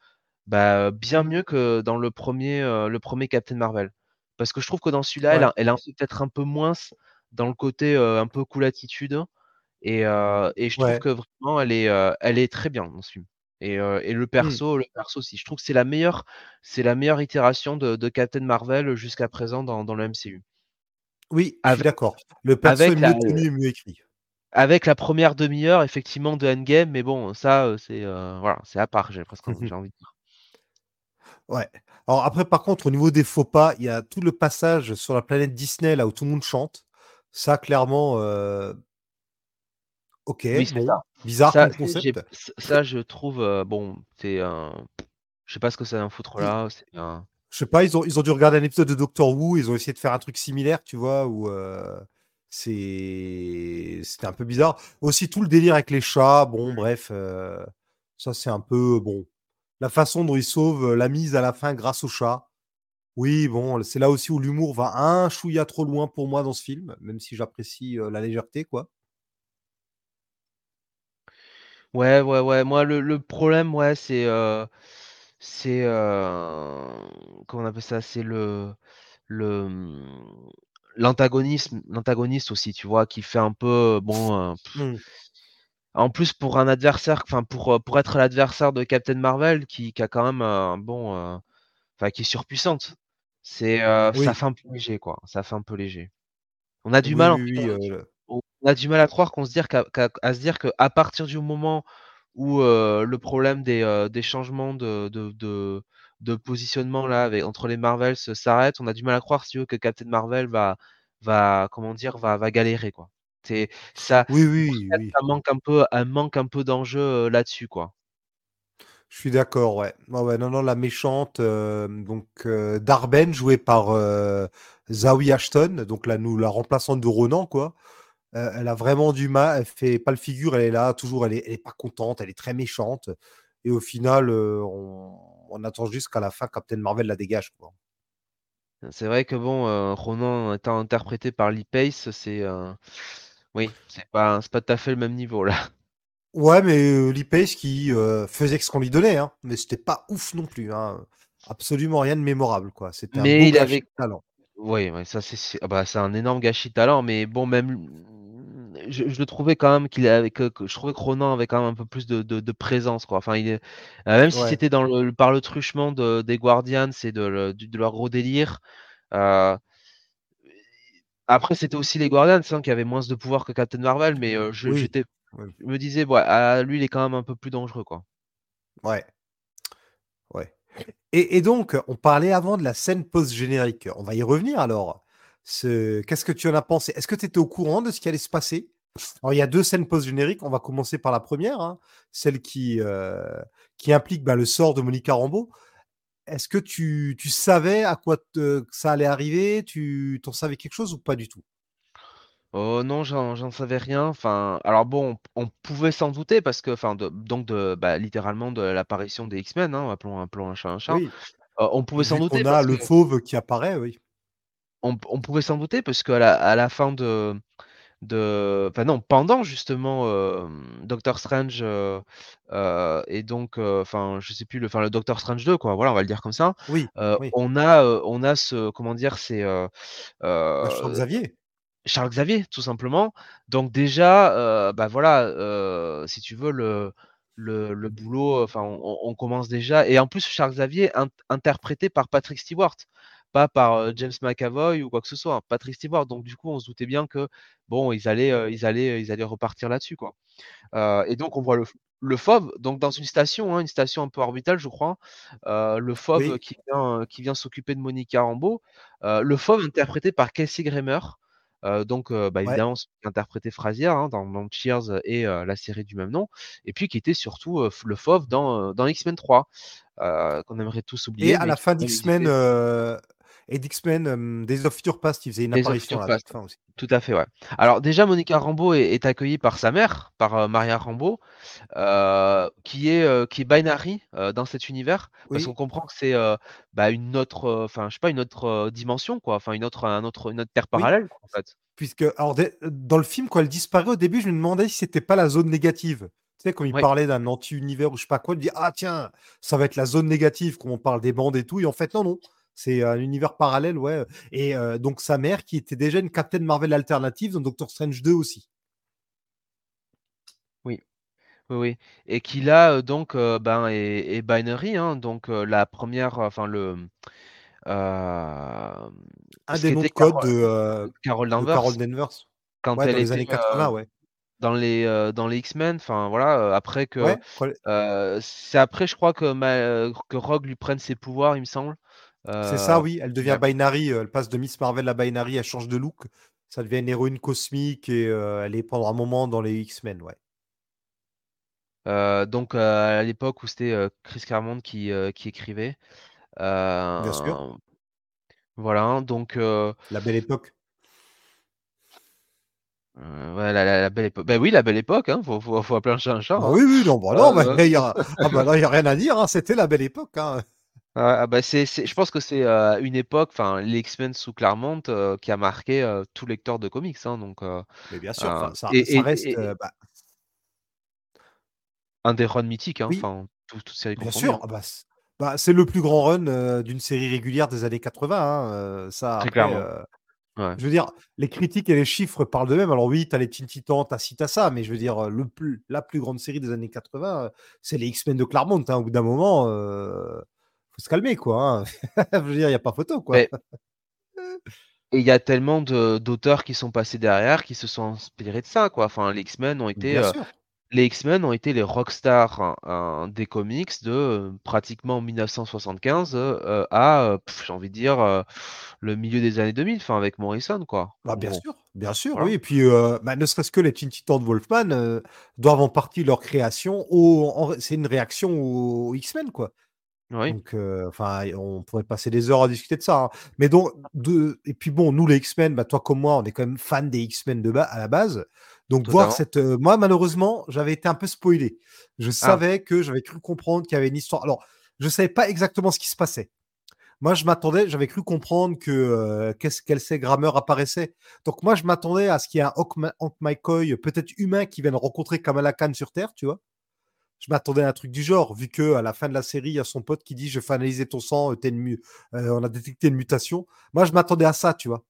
bah, bien mieux que dans le premier, euh, le premier Captain Marvel. Parce que je trouve que dans celui-là, elle, Ouais. a- elle a peut-être un peu moins dans le côté euh, un peu cool attitude. Et, euh, et je trouve que vraiment, elle est, euh, elle est très bien dans ce film. Et, euh, et le Mm. perso, le perso aussi. Je trouve que c'est la meilleure, c'est la meilleure itération de, de Captain Marvel jusqu'à présent dans, dans le MCU. Oui, d'accord. Le perso avec est mieux tenu et mieux écrit. avec la première demi-heure, effectivement, de Endgame, mais bon, ça, c'est euh, voilà, c'est à part, j'ai presque [LAUGHS] j'ai envie de dire. Ouais. Alors après, par contre, au niveau des faux pas, il y a tout le passage sur la planète Disney là où tout le monde chante. Ça, clairement, euh, ok, Oui, c'est bon, ça. bizarre Ça, comme concept. ça, je trouve, euh, bon, c'est un. Je sais pas ce que ça vient foutre là. C'est un. Je sais pas, ils ont, ils ont dû regarder un épisode de Doctor Who, ils ont essayé de faire un truc similaire, tu vois, où euh, c'est c'était un peu bizarre. Aussi tout le délire avec les chats, bon, bref, euh, ça c'est un peu bon. La façon dont ils sauvent la mise à la fin grâce au chat. Oui, bon, c'est là aussi où l'humour va un chouïa trop loin pour moi dans ce film, même si j'apprécie la légèreté, quoi. Ouais, ouais, ouais. Moi, le, le problème, ouais, c'est. euh, c'est. euh, comment on appelle ça? C'est le. le hum, l'antagonisme l'antagoniste aussi tu vois qui fait un peu bon euh, pff, Hmm. en plus pour un adversaire enfin pour euh, pour être l'adversaire de Captain Marvel qui, qui a quand même un bon euh, enfin qui est surpuissante c'est euh, ça Oui, fait un peu léger quoi ça fait un peu léger on a du oui, mal en oui, euh, le- on a du mal à croire qu'on se dire qu'à, se dire qu'à partir du moment où euh, le problème des, euh, des changements de, de, de, de positionnement là avec, entre les Marvels se- s'arrête, on a du mal à croire si tu veux, que Captain Marvel va, va comment dire va, va galérer quoi. C'est ça, Oui, oui, ça, oui. ça manque un peu, un manque un peu d'enjeu euh, là-dessus quoi. Je suis d'accord, ouais. Non, non, la méchante, euh, donc euh, Darben, jouée par euh, Zawi Ashton, donc la, nous, la remplaçante de Ronan, quoi. Euh, elle a vraiment du mal, elle fait pas le figure, elle est là, toujours, elle est, elle est pas contente, elle est très méchante. Et au final, euh, on, on attend jusqu'à la fin, Captain Marvel la dégage, quoi. C'est vrai que bon, euh, Ronan étant interprété par Lee Pace, c'est oui, c'est pas, c'est pas tout à fait le même niveau là. Ouais, mais Lee Pace qui faisait ce qu'on lui donnait, hein, mais c'était pas ouf non plus, hein. Absolument rien de mémorable, quoi. C'était un Mais beau il gâchis avait de talent. Oui, ouais, ça c'est c'est ah bah, c'est un énorme gâchis de talent, mais bon, même je, je le trouvais quand même qu'il avait que, que- je trouvais que Ronan avait quand même un peu plus de, de, de présence quoi. Enfin, il est, euh, même si c'était dans le, par le truchement de, des Guardians et de, leur gros délire. euh, après, c'était aussi les Guardians hein, qui avaient moins de pouvoir que Captain Marvel, mais euh, je, Oui. j'étais, Ouais. je me disais, ouais, lui, il est quand même un peu plus dangereux quoi. Ouais. Ouais. Et, et donc, on parlait avant de la scène post-générique. On va y revenir alors. Ce- Qu'est-ce que tu en as pensé? Est-ce que tu étais au courant de ce qui allait se passer? Alors, il y a deux scènes post-génériques. On va commencer par la première, hein, celle qui, euh, qui implique bah, le sort de Monica Rambeau. Est-ce que tu, tu savais à quoi te- ça allait arriver? Tu t'en savais quelque chose ou pas du tout? Oh non, j'en savais rien. Enfin, alors bon, on, on pouvait s'en douter parce que, enfin, de- donc de, bah, littéralement de l'apparition des X-Men, hein, appelons, appelons un chat un chat. Oui. Euh, on pouvait s'en douter qu'on a le que fauve qui apparaît, oui. on, on pouvait s'en douter parce qu'à la, à la fin de, de, enfin non, pendant justement euh, Doctor Strange euh, euh, et donc, enfin, je sais plus le, enfin le Doctor Strange 2 quoi. Voilà, on va le dire comme ça. Oui, oui. on a, on a ce, comment dire, c'est euh, Bah, Charles Xavier. Charles Xavier, tout simplement. Donc déjà, bah voilà, si tu veux, le, le, le boulot, enfin, on, on commence déjà. Et en plus, Charles Xavier in- interprété par Patrick Stewart, pas par James McAvoy ou quoi que ce soit. Patrick Stewart. Donc du coup, on se doutait bien que bon, ils allaient, ils allaient, ils allaient repartir là-dessus, quoi. Et donc on voit le, le fauve, donc dans une station, hein, une station un peu orbitale, je crois. euh, le fauve Oui. qui vient, qui vient s'occuper de Monica Rambeau. Euh, le fauve interprété par Kelsey Grammer. Euh, donc, bah, évidemment, interprété Frasier hein, dans, dans Cheers et la série du même nom, et puis qui était surtout le fauve dans, dans X-Men 3, euh, qu'on aimerait tous oublier. Et à la fin d'X-Men, et d'X-Men, euh, Days of Future Past, il faisait une Days apparition à la fin aussi. Tout à fait, ouais. Alors déjà, Monica Rambeau est, est accueillie par sa mère, par euh, Maria Rambeau, euh, qui est qui est binary dans cet univers, parce qu'on comprend que c'est bah, une autre, enfin je sais pas, une autre dimension quoi, enfin une autre, un autre, une autre terre oui. parallèle quoi, en fait. Puisque, alors, dans le film, quand elle disparaît au début, je me demandais si c'était pas la zone négative. Tu sais, quand il Oui, parlait d'un anti-univers ou je sais pas quoi, il dit Ah, tiens, ça va être la zone négative, quand on parle des bandes et tout. Et en fait, non, non. C'est un univers parallèle, ouais. Et euh, donc, sa mère, qui était déjà une Captain Marvel alternative dans Doctor Strange 2 aussi. oui, oui, oui. Et qui là euh, donc euh, ben est, est binary, hein, donc euh, la première, enfin le euh, Un des noms de code de, euh, Carol de Danvers Carol Danvers. quand Ouais, elle dans les années euh, 80, ouais. dans les euh, dans les X-Men, enfin voilà, euh, après que Ouais, euh, c'est après je crois que ma- que Rogue lui prenne ses pouvoirs, il me semble. C'est ça, Euh, oui. Elle devient ouais. binary. euh, Elle passe de Miss Marvel à binary. Elle change de look. Ça devient une héroïne cosmique et euh, elle est pendant un moment dans les X-Men, ouais. Euh, donc euh, à l'époque où c'était euh, Chris Claremont qui, euh, qui écrivait. Bien sûr. Euh, voilà, donc euh, La belle époque. euh, ouais, la, la- la belle époque. Ben oui, la belle époque, hein, faut, faut, faut appeler un chat un chat. Hein. oui, oui, non, bah non, Euh, mais il y a... Ah bah a rien à dire. hein, C'était la belle époque. hein. Ah bah c'est, c'est- je pense que c'est euh, une époque, enfin les X-Men sous Claremont, euh, qui a marqué euh, tout lecteur de comics. hein, donc, euh, Mais bien sûr, euh, enfin, ça, et, ça et- reste. et- euh, bah, un des runs mythiques, hein, oui, enfin tout- toutes séries bien confondues. sûr. hein. ah bah, c'est bah, c'est le plus grand run euh, d'une série régulière des années 80. hein, euh, ça, Très après, clairement. euh, Ouais. je veux dire, les critiques et les chiffres parlent d'eux-mêmes. Alors oui, tu as les Teen Titans, tu as ci, t'as ça, mais je veux dire, le plus, la plus grande série des années 80, euh, c'est les X-Men de Claremont. hein. Au bout d'un moment, faut se calmer, quoi. hein. [LAUGHS] je veux dire, il n'y a pas photo, quoi. Mais et il y a tellement d'auteurs qui sont passés derrière, qui se sont inspirés de ça, quoi. Enfin, les X-Men ont été, euh, les X-Men ont été les rockstars hein, hein, des comics de euh, pratiquement 1975 euh, à, j'ai envie de dire, le milieu des années 2000, enfin avec Morrison, quoi. Bah, En bien sûr, bien sûr, Voilà. oui. Et puis, bah, ne serait-ce que les Teen Titans de Wolfman doivent en partie leur création. Au, c'est une réaction aux X-Men, quoi. Oui, Donc, euh, enfin, on pourrait passer des heures à discuter de ça. hein. Mais donc, de... et puis bon, nous les X-Men, bah, toi comme moi, on est quand même fans des X-Men de bas à la base. Donc voir cette, euh, moi malheureusement, j'avais été un peu spoilé. Je Ah, savais que j'avais cru comprendre qu'il y avait une histoire. Alors, je savais pas exactement ce qui se passait. Moi, je m'attendais, j'avais cru comprendre que euh, qu'est-ce qu'elle sait Grammer apparaissait. Donc moi, je m'attendais à ce qu'il y ait un Hawk, Ma- Hawk McCoy, peut-être humain, qui vienne rencontrer Kamala Khan sur Terre, tu vois. Je m'attendais à un truc du genre, vu que à la fin de la série, il y a son pote qui dit Je fais analyser ton sang, euh, une euh, on a détecté une mutation. Moi, je m'attendais à ça, tu vois.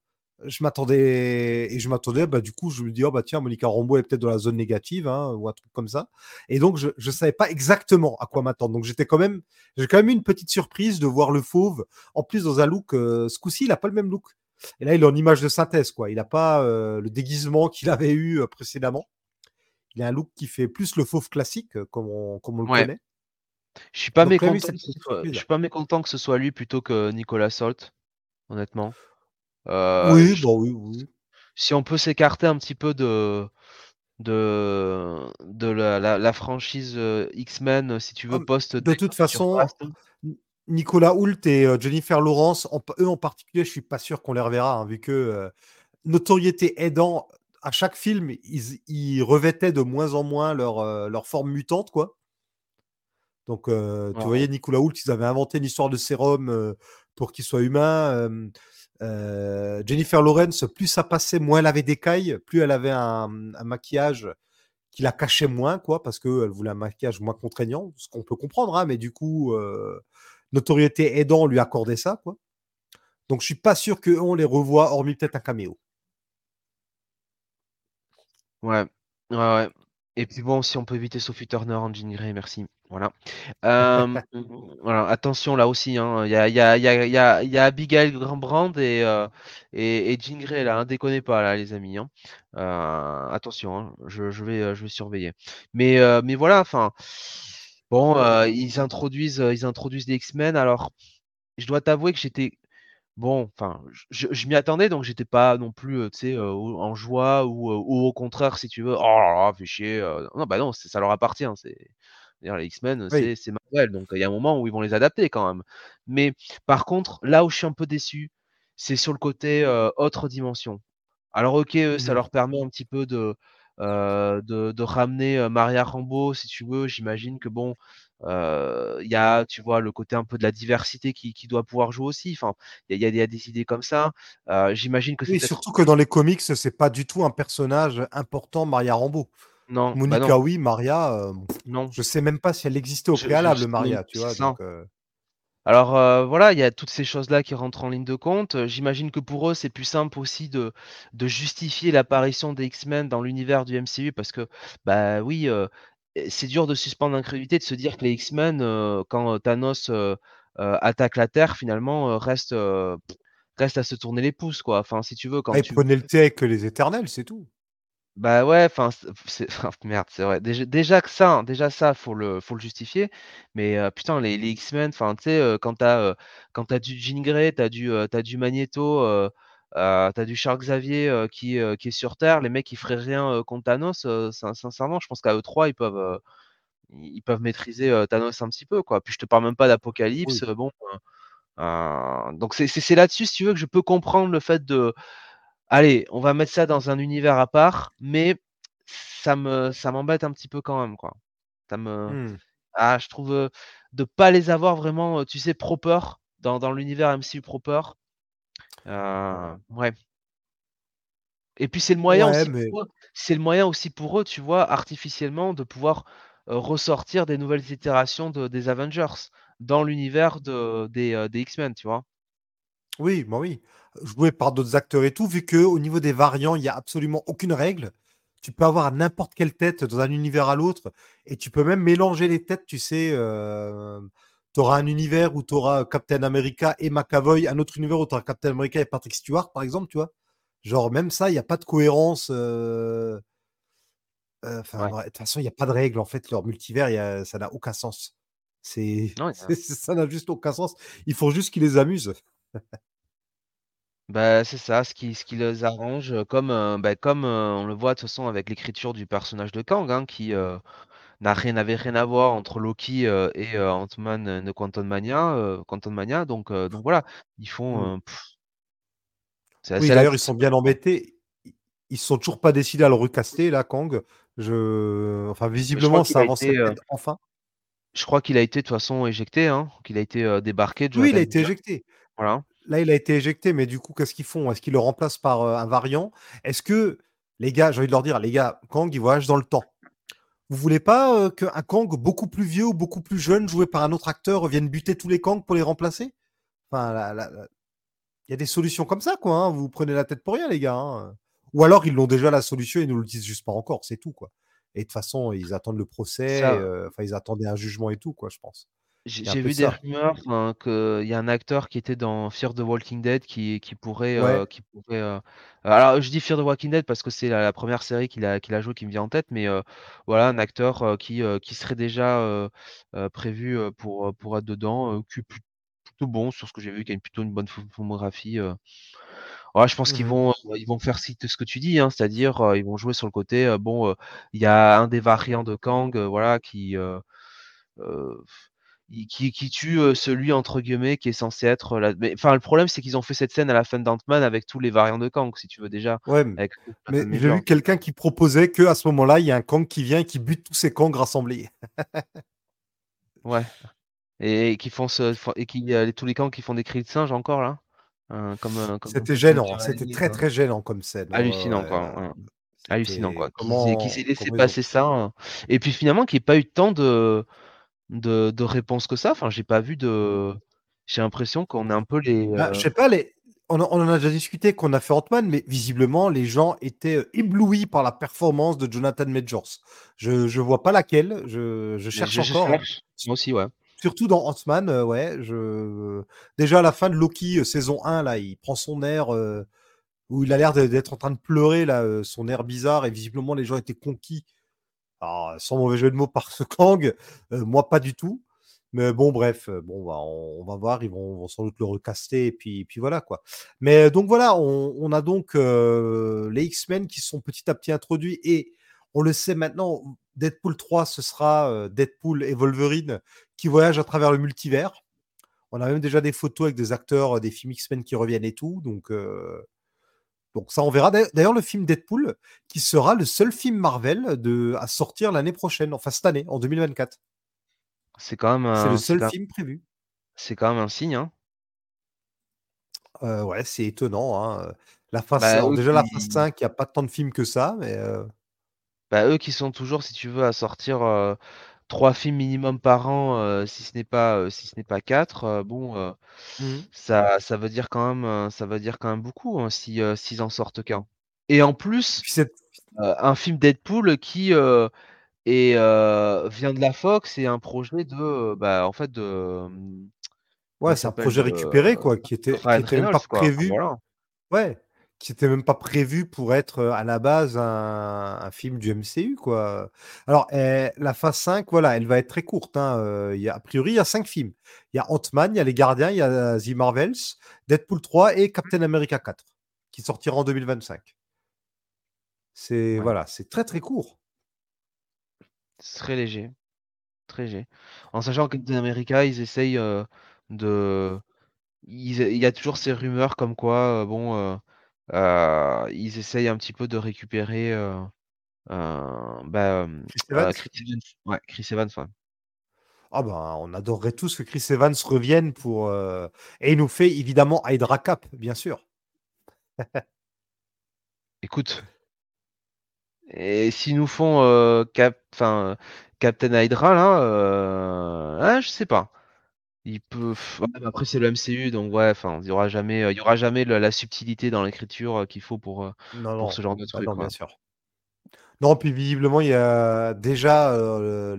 je m'attendais et je m'attendais bah du coup je me dis oh bah tiens Monica Rambeau est peut-être dans la zone négative hein, ou un truc comme ça. Et donc je je savais pas exactement à quoi m'attendre. Donc j'étais quand même j'ai quand même eu une petite surprise de voir le fauve en plus dans un look euh, ce coup-ci il a pas le même look. Et là il est en image de synthèse quoi. Il a pas euh, le déguisement [LAUGHS] qu'il avait eu euh, précédemment il a un look qui fait plus le fauve classique euh, comme on comme on le connaît. Je suis pas Donc, mécontent que ce soit, je suis pas mécontent que ce soit lui plutôt que Nicolas Salt, honnêtement. Euh, oui je- bon oui oui si on peut s'écarter un petit peu de de de la, la- la franchise euh, X-Men, si tu veux, Ah, post de toute façon, Nicolas Hoult et Jennifer Lawrence, en- eux en particulier, je suis pas sûr qu'on les reverra, hein, vu que euh, notoriété aidant, à chaque film, ils, ils revêtaient de moins en moins leur, euh, leur forme mutante, quoi. Donc, euh, tu voyais Nicolas Hoult, ils avaient inventé une histoire de sérum euh, pour qu'il soit humain. euh, Jennifer Lawrence, plus ça passait, moins elle avait d'écailles, plus elle avait un, un maquillage qui la cachait moins, quoi, parce qu'elle voulait un maquillage moins contraignant, ce qu'on peut comprendre, hein, mais du coup, notoriété aidant, lui accordait ça, quoi. Donc, je suis pas sûr qu'on les revoit, hormis peut-être un caméo. Ouais, ouais, ouais. Et puis bon, si on peut éviter Sophie Turner en Grey, merci. Voilà. Euh, [LAUGHS] voilà, attention là aussi, hein, il y a, y a, y a, y a, il y a Abigail Brand et, euh, et, et Jean Grey là, hein, déconnez pas là, les amis. hein. Euh, attention, hein, je, je vais, euh, je vais surveiller. Mais, mais voilà, enfin, bon, ils introduisent, ils introduisent des X-Men. Alors, je dois t'avouer que j'étais Bon, enfin, je je m'y attendais, donc j'étais pas non plus, tu sais, en joie ou, au contraire, si tu veux: «Oh là là, fais chier», non, bah, non, ça leur appartient, c'est d'ailleurs les X-Men, Oui. c'est Marvel, donc il y a un moment où ils vont les adapter quand même. Mais par contre, là où je suis un peu déçu, c'est sur le côté, autre dimension. Alors OK, ça Mhm. leur permet un petit peu de, de de ramener, Maria Rambeau, si tu veux. J'imagine que bon, il y a, tu vois, le côté un peu de la diversité qui qui doit pouvoir jouer aussi. Enfin, il y a il y a des idées comme ça. J'imagine que c'est Oui, surtout que dans les comics, c'est pas du tout un personnage important, Maria Rambeau. non, bah, Monica, non, oui, Maria, euh, non. je sais même pas si elle existait au Je préalable, Maria, tu c'est vois. Donc, euh, Alors, voilà, il y a toutes ces choses-là qui rentrent en ligne de compte. J'imagine que pour eux, c'est plus simple aussi de de justifier l'apparition des X-Men dans l'univers du MCU parce que, bah, oui, c'est dur de suspendre l'incrédulité, de se dire que les X-Men, heu, quand, heu, Thanos, heu, attaque la Terre finalement, heu, restent à se tourner les pouces, quoi. Enfin, si tu veux, quand ah, ils tu prenaient le thé avec les éternels, c'est tout. bah, ouais, enfin, [LAUGHS] merde, c'est vrai. Déjà déjà que ça, hein, déjà ça, faut le faut le justifier. Mais, putain, les les X-Men, enfin, tu sais, quand tu as, quand tu du Jean Grey, tu as du, tu du Magneto, heu, tu du Charles Xavier, qui, heu, qui est sur Terre, les mecs, ils feraient rien, contre Thanos, sincèrement, je pense qu'à eux 3, ils peuvent, ils maîtriser, Thanos un petit peu, quoi. Puis je te parle même pas d'Apocalypse, Oui. bon, donc c'est là-dessus, si tu veux, que je peux comprendre le fait de Allez, on va mettre ça dans un univers à part, mais ça me ça m'embête un petit peu quand même, quoi. Ça me Hmm. ah, je trouve, de pas les avoir vraiment, tu sais, proper dans dans l'univers MCU proper, heu, ouais et puis c'est le moyen Ouais, aussi mais pour eux c'est le moyen aussi pour eux, tu vois, artificiellement, de pouvoir, heu, ressortir des nouvelles itérations de des Avengers dans l'univers de des, X-Men, tu vois? oui, bah oui. Joué par d'autres acteurs et tout, vu que au niveau des variants, il y a absolument aucune règle. Tu peux avoir n'importe quelle tête dans un univers à l'autre, et tu peux même mélanger les têtes, tu sais. Euh... Tu auras un univers où tu auras Captain America et McAvoy, un autre univers où tu auras Captain America et Patrick Stewart, par exemple, tu vois. Genre, même ça, il n'y a pas de cohérence. euh, euh, Enfin, Ouais. ouais, de toute façon, il n'y a pas de règle. En fait, leur multivers, il y a- ça n'a aucun sens. [LAUGHS] C'est, ça n'a juste aucun sens. Il faut juste qu'ils les amusent. Bah, c'est ça, ce qui ce qui les arrange, comme, bah, comme, on le voit de toute façon avec l'écriture du personnage de Kang, hein, qui, n'a rien n'avait rien à voir entre Loki, heu, et heu, Ant-Man and the Quantum Mania, heu, Quantum Mania donc donc voilà. Ils font, c'est Oui, d'ailleurs, ils sont bien embêtés. Ils ils sont toujours pas décidés à le recaster, là, Kang. Je... Enfin, visiblement, ça a avancerait été, heu, peut-être enfin. je crois qu'il a été de toute façon éjecté, hein, qu'il a été, débarqué Oui, il a été éjecté. voilà. Là, il a été éjecté, mais du coup, qu'est-ce qu'ils font? Est-ce qu'ils le remplacent par euh, un variant? Est-ce que, les gars, j'ai envie de leur dire, les gars, Kang, il voyage dans le temps. Vous voulez pas euh, qu'un Kang beaucoup plus vieux ou beaucoup plus jeune, joué par un autre acteur, vienne buter tous les Kangs pour les remplacer? Enfin, la- la- la- Il y a des solutions comme ça, quoi. hein. Vous prenez la tête pour rien, les gars. hein. Ou alors ils l'ont déjà la solution et ils nous le disent juste pas encore, c'est tout, quoi. Et de toute façon, ils attendent le procès, euh, enfin, ils attendaient un jugement et tout, quoi, je pense. J'ai un peu vu de des ça. rumeurs hein, qu'il y a un acteur qui était dans Fear the Walking Dead qui, qui pourrait. Ouais. euh, qui pourrait euh, Alors, je dis Fear the Walking Dead parce que c'est la, la première série qu'il a, qu'il a joué qui me vient en tête, mais euh, voilà, un acteur euh, qui, euh, qui serait déjà euh, euh, prévu euh, pour, euh, pour être dedans, euh, qui est plut- plutôt bon sur ce que j'ai vu, qui a une, plutôt une bonne ph- filmographie. euh. Ouais, je pense qu'ils Mhm. vont, euh, ils vont faire ce ce que tu dis, hein, c'est-à-dire euh, ils vont jouer sur le côté. euh, bon, euh, il y a un des variants de Kang, euh, voilà, qui. euh, euh, qui, qui tue celui entre guillemets qui est censé être la... mais enfin le problème c'est qu'ils ont fait cette scène à la fin d'Ant-Man avec tous les variants de Kang si tu veux déjà Ouais, avec mais j'ai vu quelqu'un qui proposait que à ce moment-là, il y a un Kang qui vient et qui bute tous ces Kangs rassemblés. [LAUGHS] ouais et, qui font ce et qui euh, tous les Kangs qui font des cris de singe encore là Euh, comme euh, C'était gênant, hein, c'était très euh, très gênant comme scène. ouais, hallucinant quoi ouais. hallucinant quoi qui s'est qui laissé comment passer ça hein. et puis finalement qu'il n'y ait pas eu tant de de, de réponses que ça enfin j'ai pas vu de j'ai l'impression qu'on est un peu les Bah, euh, je sais pas, les... on, en- a déjà discuté qu'on a fait Ant-Man, mais visiblement, les gens étaient euh, éblouis par la performance de Jonathan Majors. Je, je vois pas laquelle, je, je cherche je, encore. hein. cherche moi aussi ouais Surtout dans Ant-Man, euh, ouais. Je... Déjà à la fin de Loki, euh, saison 1, là, il prend son air où il a l'air d'être en train de pleurer, là, son air bizarre, et visiblement les gens étaient conquis. Alors, sans mauvais jeu de mots par ce Kang, euh, moi pas du tout. Mais bon, bref, euh, bon, bah, on, va voir, ils vont, sans doute le recaster, et puis, voilà quoi. Mais euh, donc voilà, on, a donc les X-Men qui sont petit à petit introduits, et on le sait maintenant, Deadpool 3, ce sera Deadpool et Wolverine qui voyagent à travers le multivers. On a même déjà des photos avec des acteurs des films X-Men qui reviennent et tout, donc, donc ça on verra. D'ailleurs- le film Deadpool, qui sera le seul film Marvel de, à sortir l'année prochaine, enfin cette année, en 2024. c'est quand même C'est le seul quand, film prévu. c'est quand même un signe hein Euh, ouais, c'est étonnant. hein. La phase, Bah, déjà, la phase qui, 5, il n'y a pas tant de films que ça, mais euh, bah, eux qui sont toujours, si tu veux, à sortir euh, trois films minimum par an, euh, si ce n'est pas, euh, si ce n'est pas quatre, euh, bon, Mhm. ça, ça veut dire quand même, ça veut dire quand même beaucoup hein, si s'ils en sortent qu'un. Et en plus, un film Deadpool qui est, vient de la Fox et un projet de, bah, en fait, de, ouais, c'est un projet récupéré, quoi, qui était, qui était même pas quoi. Prévu. voilà. Ouais, qui était même pas prévu pour être à la base un, un film du MCU, quoi. Alors, eh, la phase 5, voilà, elle va être très courte. Hein. euh, y a, a priori, il y a cinq films. Il y a Ant-Man, il y a Les Gardiens, il y a The Marvels, Deadpool 3 et Captain America 4, qui sortira en 2025. C'est Ouais. voilà, c'est très très court. C'est très léger, très léger. En sachant que Captain America, ils essayent euh, de il y a toujours ces rumeurs comme quoi, euh, bon, euh, ils essayent un petit peu de récupérer euh, euh, bah, Chris Evans? Chris Evans. Ouais, Chris Evans, ouais. Ah ben, on adorerait tous que Chris Evans revienne pour euh, et il nous fait évidemment Hydra Cap, bien sûr. Écoute, et s'ils nous font Cap, Captain Hydra, là, ah, je sais pas. Il peut. ouais, après, c'est le MCU, donc ouais, enfin, il y aura jamais, euh, il y aura jamais la, la subtilité dans l'écriture euh, qu'il faut pour, euh, Non, pour non, ce genre de bah truc, non, quoi. bien sûr. Non, puis visiblement, il y a déjà euh,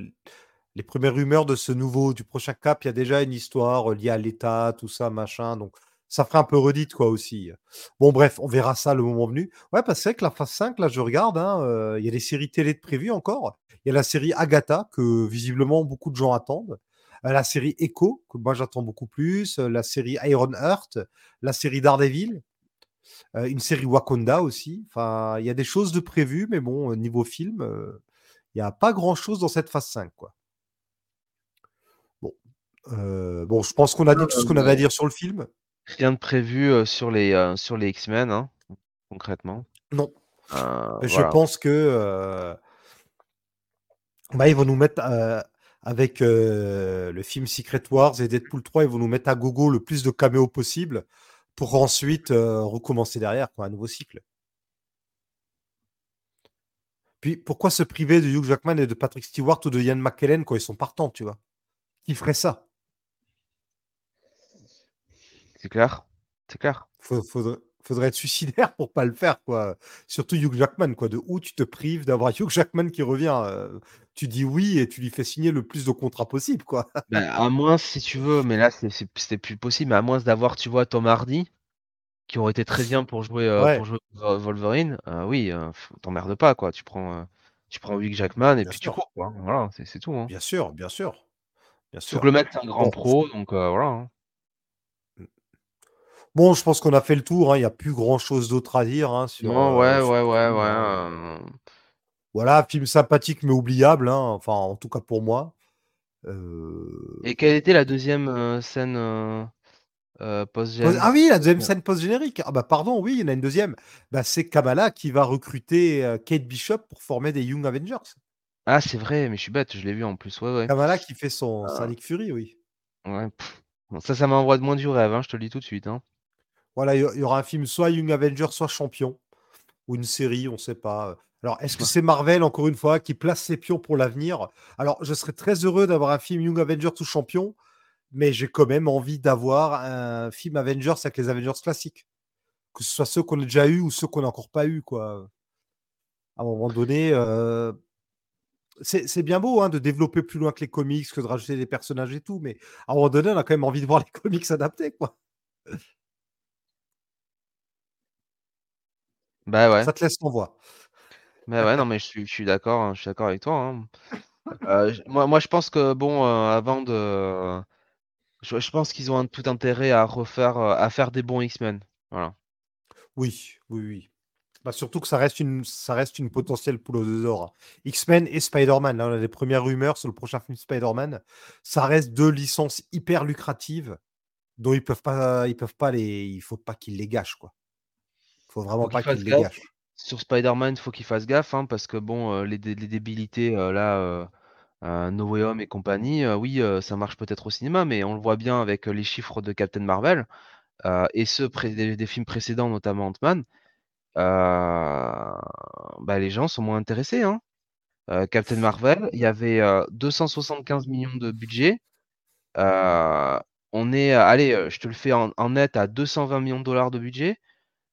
les premières rumeurs de ce nouveau, du prochain cap. Il y a déjà une histoire euh, liée à l'État, tout ça, machin. Donc, ça ferait un peu redite, quoi, aussi. Bon, bref, on verra ça le moment venu. Ouais, parce que c'est vrai que la phase 5, là, je regarde, hein, euh, il y a des séries télé de prévues encore. Il y a la série Agatha, que visiblement beaucoup de gens attendent. Euh, la série Echo, que moi j'attends beaucoup plus. Euh, la série Iron Heart. La série Daredevil. Euh, une série Wakanda aussi. Enfin, il y a des choses de prévues, mais bon, niveau film, il n'y a pas grand-chose dans cette phase 5, quoi. Bon, bon je pense qu'on a dit tout ce qu'on avait à dire sur le film. Rien de prévu sur les, sur les X-Men, hein, concrètement. Non, Euh, je voilà. pense que euh, bah, ils vont nous mettre euh, avec euh, le film Secret Wars et Deadpool 3, ils vont nous mettre à gogo le plus de caméos possible pour ensuite euh, recommencer derrière, quoi, un nouveau cycle. Puis pourquoi se priver de Hugh Jackman et de Patrick Stewart ou de Ian McKellen quand ils sont partants, tu vois? Qui ferait ça? C'est clair. C'est clair. Faudrait être suicidaire pour pas le faire, quoi. Surtout Hugh Jackman, quoi. De où tu te prives d'avoir Hugh Jackman qui revient euh, Tu dis oui et tu lui fais signer le plus de contrats possible, quoi. [LAUGHS] Ben, à moins si tu veux, mais là c'était plus possible, mais à moins d'avoir, tu vois, Tom Hardy, qui aurait été très bien pour jouer, euh, Ouais. pour jouer Wolverine, euh, oui, euh, t'emmerdes pas, quoi. Tu prends, euh, tu prends Hugh Jackman et Bien puis tu cours, quoi. Voilà, c'est tout. Hein. Bien sûr, bien sûr. Bien sûr. que le mec c'est un grand Bon. pro, donc voilà. hein. Bon, je pense qu'on a fait le tour. hein, Il n'y a plus grand-chose d'autre à dire sur. Non, ouais, ouais, ouais, ouais. Voilà, film sympathique mais oubliable. hein, Enfin, en tout cas pour moi. Euh, Et quelle était la deuxième euh, scène euh, Pause- Ah oui, la deuxième scène post-générique. Ah bah pardon, oui, il y en a une deuxième. Bah, c'est Kamala qui va recruter Kate Bishop pour former des Young Avengers. Ah, c'est vrai, mais je suis bête, je l'ai vu en plus, ouais, ouais. Kamala qui fait son, Ah. Nick Fury, oui. Ouais. Bon, ça, ça m'envoie de moins du rêve, hein, je te le dis tout de suite. Hein. Voilà, il y, il y aura un film soit Young Avengers, soit Champion. Ou une série, on ne sait pas. Alors, est-ce que c'est Marvel, encore une fois, qui place ses pions pour l'avenir? Alors, je serais très heureux d'avoir un film Young Avengers ou Champion, mais j'ai quand même envie d'avoir un film Avengers avec les Avengers classiques. Que ce soit ceux qu'on a déjà eu ou ceux qu'on n'a encore pas eu, quoi. À un moment donné, euh, c'est c'est bien beau hein, de développer plus loin que les comics, que de rajouter des personnages et tout, mais à un moment donné, on a quand même envie de voir les [LAUGHS] comics adaptés, quoi. Bah ouais, Ça te laisse en voix. Bah ouais, non, mais je suis, je suis d'accord, hein, je suis d'accord avec toi. hein. Euh, moi, moi, je pense que, bon, euh, avant de. Je, je pense qu'ils ont un, tout intérêt à refaire, euh, à faire des bons X-Men. Voilà. Oui, oui, oui. Bah, surtout que ça reste une, ça reste une potentielle poule aux hein. X-Men et Spider-Man. Là, on a des premières rumeurs sur le prochain film Spider-Man. Ça reste deux licences hyper lucratives dont ils peuvent pas, ils peuvent pas les, il faut pas qu'ils les gâchent, quoi. faut vraiment Faut pas qu'ils fassent qu'ils les gaffe. gâchent. Sur Spider-Man, faut qu'ils fassent gaffe, hein, parce que, bon, euh, les, dé- les débilités, euh, là, euh, No Way Home et compagnie, oui, ça marche peut-être au cinéma, mais on le voit bien avec les chiffres de Captain Marvel et ceux des, films précédents, notamment Ant-Man. bah, les gens sont moins intéressés. Hein. Captain Marvel, il y avait euh, 275 millions de budget. On est, allez, je te le fais en, en net à 220 millions de dollars de budget.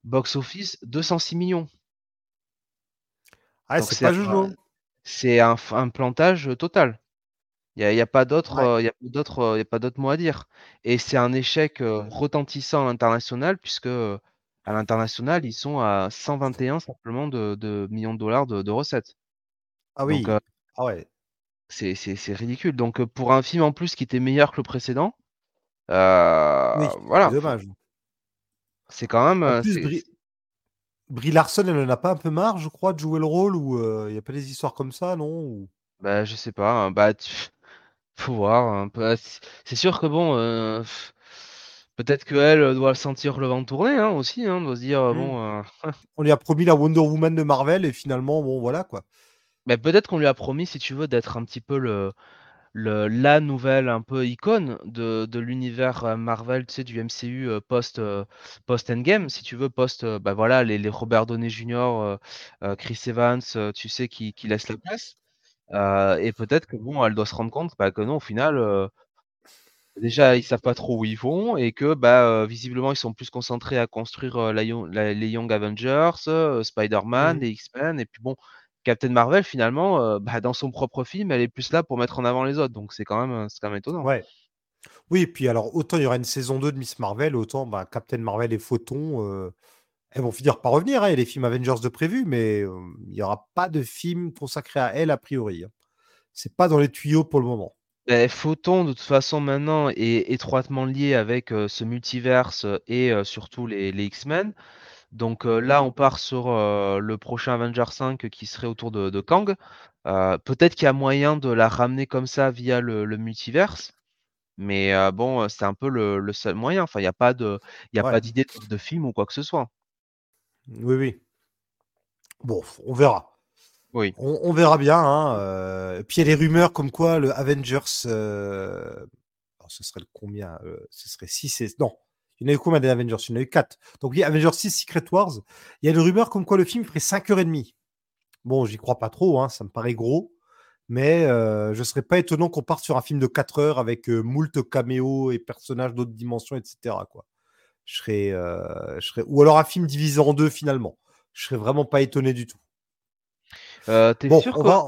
Box office, 206 millions. Ah, c'est pas un- Jojo. C'est un, f- un plantage total. Il n'y a, a pas d'autre Ouais. euh, mot à dire. Et c'est un échec euh, retentissant à l'international, puisque euh, à l'international, ils sont à 121 simplement de, de millions de dollars de, de recettes. Ah oui. Donc euh, Ah ouais. c'est ridicule. Donc pour un film en plus qui était meilleur que le précédent, Oui. voilà, C'est dommage. c'est quand même. Plus, Brie, Larson, elle en a pas un peu marre, je crois, de jouer le rôle ou il y a pas des histoires comme ça, non Ou- Bah, je sais pas. hein, Bah, tu- faut voir un peu. C'est sûr que bon, euh, peut-être qu'elle doit sentir le vent tourner hein, aussi, hein, doit se dire euh, Hmm. bon. euh, [LAUGHS] On lui a promis la Wonder Woman de Marvel et finalement, bon, voilà quoi. bah, peut-être qu'on lui a promis, si tu veux, d'être un petit peu le, le la nouvelle un peu icône de, de l'univers euh, Marvel, tu sais, du MCU euh, post euh, post Endgame, si tu veux, post bah voilà les, les Robert Downey Jr., Chris Evans, tu sais, qui, qui laissent la place. Euh, et peut-être que bon, elle doit se rendre compte bah, que non, au final. euh, Déjà, ils savent pas trop où ils vont et que bah euh, visiblement ils sont plus concentrés à construire la Young- la- les Young Avengers, Spider-Man, Mhm. les X-Men et puis bon, Captain Marvel finalement euh, bah, dans son propre film, elle est plus là pour mettre en avant les autres. Donc c'est quand même euh, c'est quand même étonnant. Ouais. Oui, et puis alors, autant il y aura une saison 2 de Miss Marvel, autant bah, Captain Marvel et Photon, euh, elles vont finir par revenir. hein, Il y a les films Avengers de prévu, mais euh, il n'y aura pas de film consacré à elle a priori. hein. C'est pas dans les tuyaux pour le moment. Ben, Photon de toute façon maintenant est étroitement lié avec ce multiverse et surtout les, les X-Men. Donc euh, là, on part sur euh, le prochain Avenger 5 qui serait autour de, de Kang. Euh, peut-être qu'il y a moyen de la ramener comme ça via le, le multiverse. Mais bon, c'est un peu le, le seul moyen. Enfin, il n'y a pas de, Ouais. d'idée de, de film ou quoi que ce soit. Oui, oui. Bon, on verra. Oui. On, on verra bien. Hein, Puis il y a des rumeurs comme quoi le Avengers. alors, ce serait le combien Ce serait 6 et. Non. Il y en a eu combien des Avengers? Il y en a eu 4. Donc oui, Avengers 6 Secret Wars. Il y a une rumeur comme quoi le film ferait 5h30. Bon, j'y crois pas trop, hein, ça me paraît gros. Mais euh, je serais pas étonnant qu'on parte sur un film de 4 heures avec euh, moult caméos et personnages d'autres dimensions, etc. Quoi. Je serais, euh, je serais, ou alors un film divisé en deux finalement. Je serais vraiment pas étonné du tout. T'es Bon, sûr on va-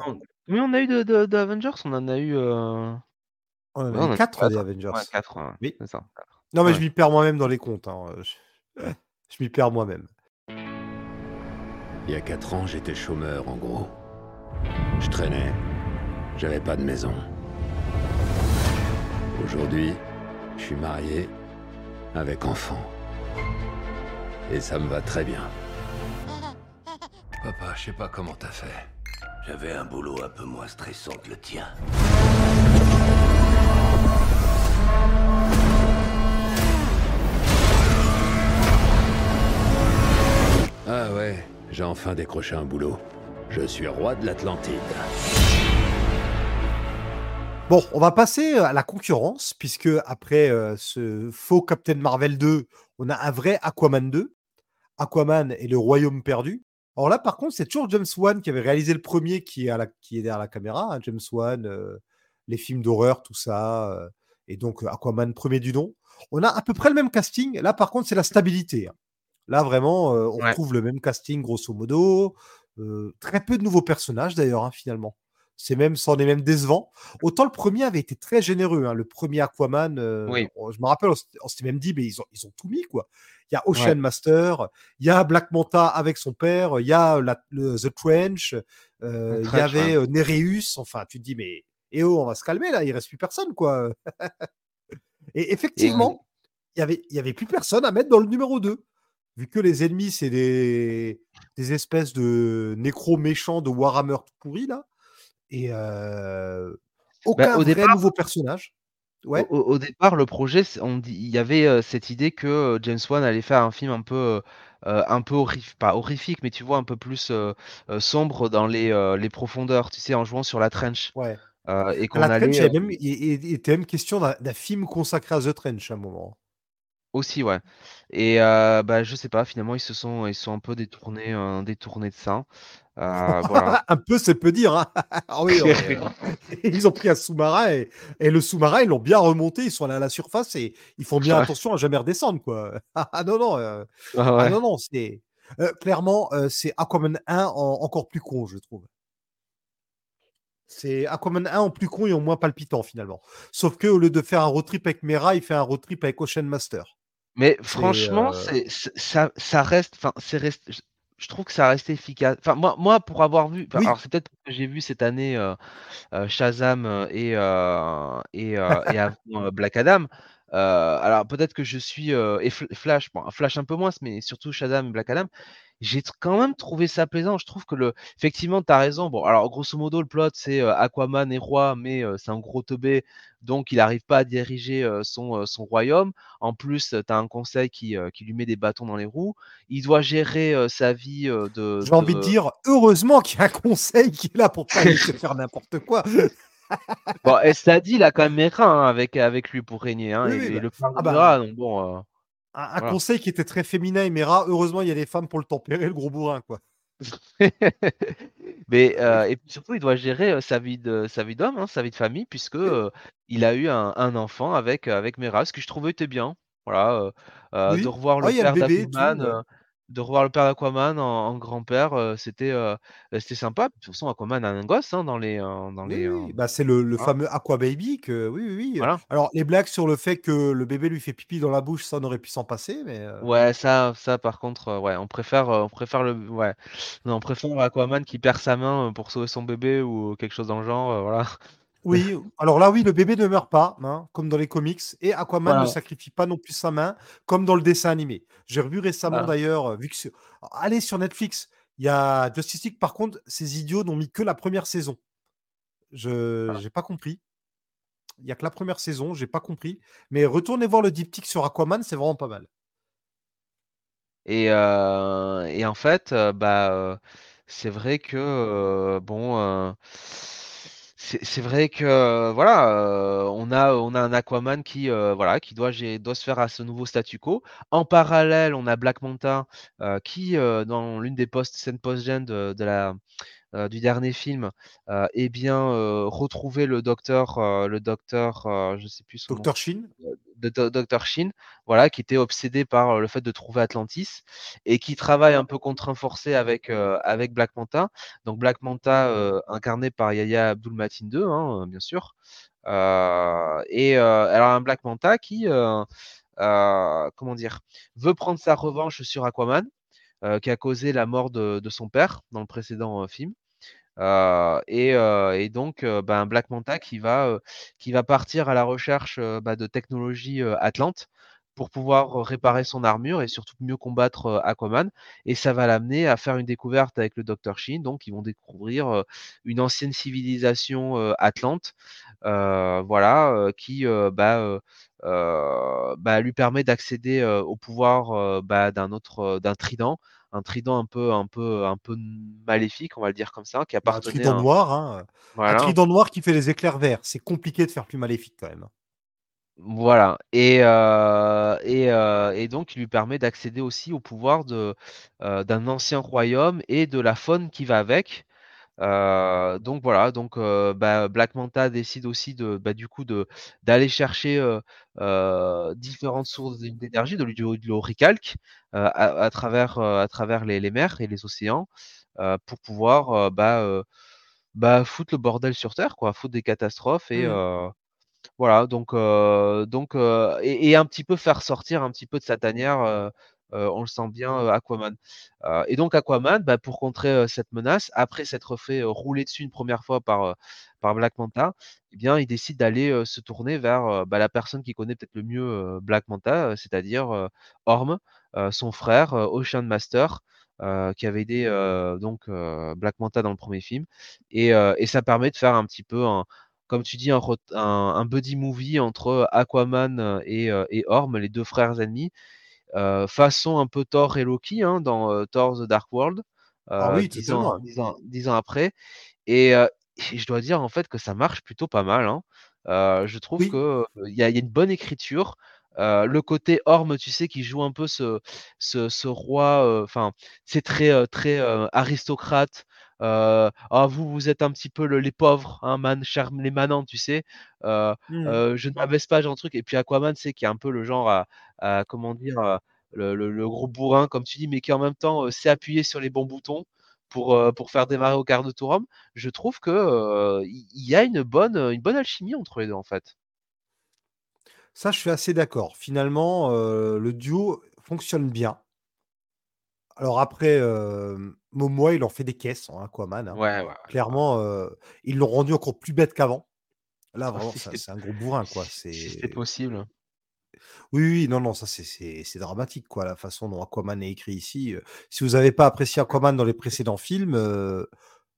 on a eu de, de- d'Avengers On en a eu... Euh... On en ouais, a eu a des Avengers. 4, Oui. c'est ça. Non, mais Ouais. je m'y perds moi-même dans les comptes. hein. Je, je m'y perds moi-même. Il y a quatre ans, j'étais chômeur, en gros. Je traînais. J'avais pas de maison. Aujourd'hui, je suis marié, avec enfant. Et ça me va très bien. Papa, je sais pas comment t'as fait. J'avais un boulot un peu moins stressant que le tien. Ah ouais, j'ai enfin décroché un boulot. Je suis roi de l'Atlantide. Bon, on va passer à la concurrence, puisque après euh, ce faux Captain Marvel 2, on a un vrai Aquaman 2. Aquaman et le Royaume perdu. Alors là, par contre, c'est toujours James Wan qui avait réalisé le premier qui est, derrière la caméra. hein, James Wan, euh, les films d'horreur, tout ça. euh, et donc, euh, Aquaman premier du nom. On a à peu près le même casting. Là, par contre, c'est la stabilité. hein. Là, vraiment, euh, on Ouais. retrouve le même casting, grosso modo. Euh, très peu de nouveaux personnages, d'ailleurs, hein, finalement. C'est même, c'en est même décevant. Autant le premier avait été très généreux. hein, Le premier Aquaman, euh, Oui. on- je me rappelle, on s'était- même dit, mais ils ont, ils ont tout mis, quoi. Il y a Ocean Master, il y a Black Manta avec son père, il y a la- le- The Trench, il y avait Nereus. Enfin, tu te dis, mais eh oh, on va se calmer là, il reste plus personne, quoi. [LAUGHS] Et effectivement, il y avait, il y avait plus personne à mettre dans le numéro 2. Vu que les ennemis, c'est des, des espèces de nécro méchants de Warhammer tout pourris, là. Et euh, aucun Bah, au vrai départ- nouveau personnage. Ouais. Au, au départ, le projet, on dit, il y avait euh, cette idée que euh, James Wan allait faire un film un peu, euh, un peu horrifique, pas horrifique, mais tu vois, un peu plus sombre dans les, les profondeurs, tu sais, en jouant sur la trench. Ouais. Et qu'on la allait Trench, il y avait même, il, il- il était même question d'un film consacré à The Trench à un moment. Aussi, ouais. Et euh, bah, je sais pas, finalement, ils se sont, ils sont un peu détournés, euh, détournés de ça. Euh, voilà. [LAUGHS] un peu, c'est peu dire. hein. Ah oui, [LAUGHS] [LAUGHS] ils ont pris un sous-marin et, et le sous-marin, ils l'ont bien remonté. Ils sont allés à la surface et ils font bien attention à jamais redescendre. Quoi. Ah non, non. euh, Ah ah non, non, c'est. clairement, c'est Aquaman 1 en- encore plus con, je trouve. C'est Aquaman 1 en plus con et en moins palpitant finalement. Sauf que au lieu de faire un road trip avec Mera, il fait un road trip avec Ocean Master. Mais franchement, euh, c'est, ça, ça reste, enfin, c'est reste, je, trouve que ça reste efficace. Enfin, moi, moi, pour avoir vu, Oui. alors c'est peut-être que j'ai vu cette année euh, euh, Shazam euh, et euh, et, euh, et avant Black Adam. Euh, alors peut-être que je suis euh, et Flash, bon, Flash un peu moins, mais surtout Shazam et Black Adam. J'ai quand même trouvé ça plaisant. Je trouve que le, effectivement, tu as raison. Bon, alors grosso modo, le plot c'est euh, Aquaman est roi, mais c'est un gros teubé, donc il n'arrive pas à diriger son, son royaume. En plus, tu as un conseil qui, qui lui met des bâtons dans les roues. Il doit gérer sa vie de. J'ai envie de dire, heureusement qu'il y a un conseil qui est là pour pas laisser faire n'importe quoi. [LAUGHS] Bon, et cela dit, il a quand même Mera hein, avec, avec lui pour régner. Hein, Oui, et, oui, et bah, le ah bah. Mera, donc bon. euh, Un, un Voilà. conseil qui était très féminin Mera, heureusement, il y a des femmes pour le tempérer, le gros bourrin, quoi. [LAUGHS] Mais euh, [LAUGHS] et puis surtout, il doit gérer euh, sa vie de sa vie d'homme, hein, sa vie de famille, puisque euh, il a eu un, un enfant avec avec Mera, ce que je trouvais était bien. Voilà, euh, Oui. de revoir Ah, le le père bébé euh, de revoir le père d'Aquaman en, en grand-père, euh, c'était euh, c'était sympa. De toute façon, Aquaman a un gosse hein, dans les euh, dans Oui, les. oui, euh, bah, c'est le, le fameux Aqua Baby que oui, oui, oui. Voilà. Alors, les blagues sur le fait que le bébé lui fait pipi dans la bouche, ça on aurait pu s'en passer, mais euh, Ouais, ça, ça par contre, euh, ouais, on préfère, euh, on préfère le, ouais, non, on préfère Aquaman qui perd sa main euh, pour sauver son bébé ou quelque chose dans le genre, euh, voilà. Oui. Alors là, oui, le bébé ne meurt pas, hein, comme dans les comics, et Aquaman Voilà. ne sacrifie pas non plus sa main, comme dans le dessin animé. J'ai revu récemment Voilà. d'ailleurs, euh, vu que allez sur Netflix, il y a Justice League. Par contre, ces idiots n'ont mis que la première saison. Je j'ai pas compris. Il y a que la première saison, j'ai pas compris. Mais retournez voir le diptyque sur Aquaman, c'est vraiment pas mal. Et, euh, et en fait, euh, bah, c'est vrai que euh, bon, euh, c'est vrai que euh, voilà, euh, on a on a un Aquaman qui euh, voilà qui doit doit se faire à ce nouveau statu quo. En parallèle, on a Black Manta euh, qui dans l'une des post scènes post-gen de, la du dernier film, euh, eh bien, euh, retrouver le docteur, euh, le docteur, euh, je sais plus son Docteur Shin de Do- Dr. Shin, voilà, qui était obsédé par euh, le fait de trouver Atlantis et qui travaille un peu contraint forcé avec, euh, avec Black Manta. Donc Black Manta, euh, incarné par Abdul-Mateen II, hein, bien sûr. Euh, et euh, alors un Black Manta qui, euh, euh, comment dire, veut prendre sa revanche sur Aquaman, euh, qui a causé la mort de, de son père dans le précédent euh, film. Euh, et, euh, et donc, euh, ben, Black Manta qui va, euh, qui va partir à la recherche bah, de technologies Atlante pour pouvoir réparer son armure et surtout mieux combattre Aquaman. Et ça va l'amener à faire une découverte avec le Dr. Shin. Donc, ils vont découvrir une ancienne civilisation Atlante, voilà, qui bah, bah, lui permet d'accéder euh, au pouvoir euh, bah, d'un autre, euh, d'un trident, un trident un peu, un peu, un peu maléfique, on va le dire comme ça, qui Bah, un trident à noir, hein. Un trident noir qui fait les éclairs verts. C'est compliqué de faire plus maléfique quand même. Voilà et et et donc il lui permet d'accéder aussi au pouvoir de, d'un ancien royaume et de la faune qui va avec. Donc voilà, donc bah, Black Manta décide aussi de, bah, du coup de d'aller chercher, différentes sources d'é d'énergie, de l'eau recalque, à à travers, heu, à travers les les mers et les océans, pour pouvoir, bah, bah, foutre le bordel sur terre quoi, foutre des catastrophes et Mmh. voilà, donc donc et et un petit peu faire sortir un petit peu de sa tanière, on le sent bien, heu, Aquaman. Heu et donc Aquaman, bah, pour contrer, cette menace, après s'être fait, rouler dessus une première fois par, Black Manta, eh bien, il décide d'aller, se tourner vers, bah, la personne qui connaît peut-être le mieux, Black Manta, c'est-à-dire, Orm, son frère, Ocean Master, qui avait aidé, donc Black Manta dans le premier film et ça permet de faire un petit peu comme tu dis, un buddy movie entre Aquaman, et et Orm, les 2 frères ennemis, façon un peu Thor et Loki, hein, dans, heu, Thor: The Dark World, Ah heu, oui, 10 ans totalement. 10 ans 10 ans après et je dois dire, en fait, que ça marche plutôt pas mal, hein. Je trouve Oui. que, heu, il y a il y a une bonne écriture. Le côté Orm, tu sais, qui joue un peu ce ce ce roi, enfin, c'est très, très, aristocrate, heu: «Ah vous, vous êtes un petit peu le les pauvres, hein, man chers les manants», tu sais? Heu Mmh. heu, «Je ne m'abaisse pas», genre truc et puis Aquaman, sais, qui est un peu le genre à à comment dire? Le le le gros bourrin, comme tu dis, mais qui en même temps, heu, sait appuyer sur les bons boutons pour, faire démarrer au quart de tour. Je trouve que, il y a une bonne, heu, une bonne alchimie entre les 2 en fait. Ça, je suis assez d'accord. Finalement, le duo fonctionne bien. Alors après, hem, Momoa, il en fait des caisses en Aquaman, hein. Ouais, ouais, ouais. Clairement, ils l'ont rendu encore plus bête qu'avant. Là, Oh, vraiment, si c'est un gros bourrin, quoi. si c'était C'est possible. oui, oui, non, non, ça c'est dramatique, quoi, la façon dont Aquaman est écrit ici. Si vous avez pas apprécié Aquaman dans les précédents films,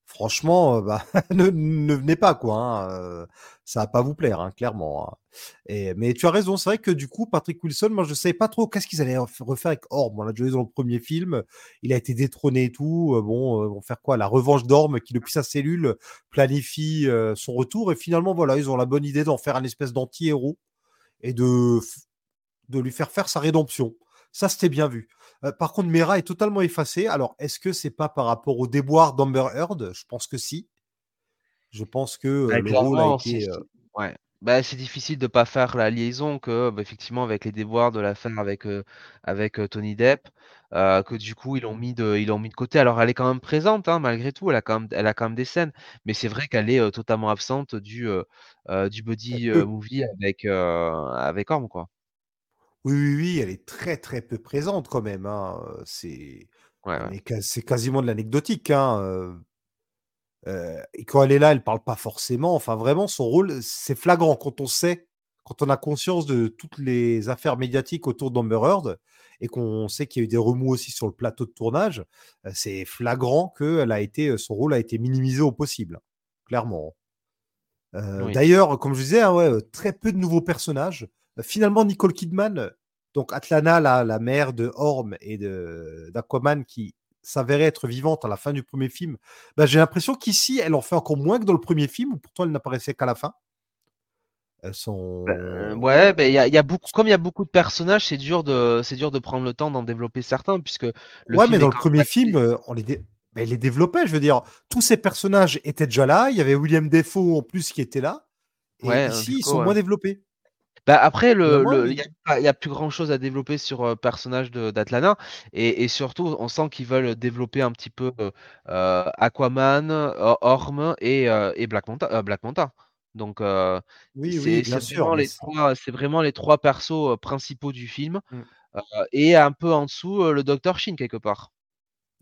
franchement, heu, bah, [LAUGHS] ne ne venez pas, quoi, hein, heu, ça va pas vous plaire, hein, clairement, hein. Mais tu as raison, c'est vrai que du coup, Patrick Wilson, moi, je savais pas trop qu'est-ce qu'ils allaient ref refaire avec Orm. On l'a déjà vu dans le premier film, il a été détrôné et tout, heu, bon, vont faire quoi? La revanche d'Orm qui, depuis sa cellule, planifie, son retour et finalement, voilà, ils ont la bonne idée d'en faire un espèce d'anti-héros et de de lui faire faire sa rédemption. Ça, c'était bien vu. Par contre, Mera est totalement effacée. Alors, est-ce que c'est pas par rapport au déboire d'Amber Heard? Je pense que si. Je pense que, Bah, le rôle a été, ouais. Bah, c'est difficile de pas faire la liaison que, bah, effectivement, avec les déboires de l'affaire avec, avec, Johnny Depp, que du coup, ils l'ont mis de ils l'ont mis de côté. Alors, elle est quand même présente, hein, malgré tout, elle a quand même elle a quand même des scènes, mais c'est vrai qu'elle est, totalement absente du, du buddy, movie avec, avec Orm, quoi. Oui, oui, oui, elle est très, très peu présente quand même, hein, c'est Ouais, non ouais. mais qua c'est quasiment de l'anecdotique, hein, et quand elle est là, elle parle pas forcément. Enfin, vraiment, son rôle, c'est flagrant quand on sait, quand on a conscience de toutes les affaires médiatiques autour d'Amber Heard et qu'on sait qu'il y a eu des remous aussi sur le plateau de tournage, c'est flagrant qu'elle a été, heu, son rôle a été minimisé au possible, clairement. Oui. d'ailleurs, comme je disais, hein, ouais, très peu de nouveaux personnages. Heu, finalement, Nicole Kidman, donc Atlana, la la mère de Orm et d'Aquaman qui s'avérait être vivante à la fin du premier film, bah, j'ai l'impression qu'ici, elle en fait encore moins que dans le premier film où pourtant elle n'apparaissait qu'à la fin. Elles sont ouais, beh, il y a il y a beaucoup comme il y a beaucoup de personnages, c'est dur de c'est dur de prendre le temps d'en développer certains puisque le ouais, mais film dans le premier film, heu, on les dé bah, il les développait. Je veux dire, tous ces personnages étaient déjà là. Il y avait William Defoe en plus qui était là. Et Ouais, euh, ici, ils coup, sont ouais. moins développés. Bah, après, le, oui. il y a, plus grand chose à développer sur le personnage de- d'Atlana. Et, et surtout, on sent qu'ils veulent développer un petit peu euh, euh, Aquaman, euh, Orm et, euh, et Black Manta. euh, Black Manta. Donc, euh, Oui, oui, c'est vraiment, les trois- c'est vraiment les trois persos euh, principaux du film. Mm. Euh, et un peu en dessous, euh, le Dr. Shin, quelque part.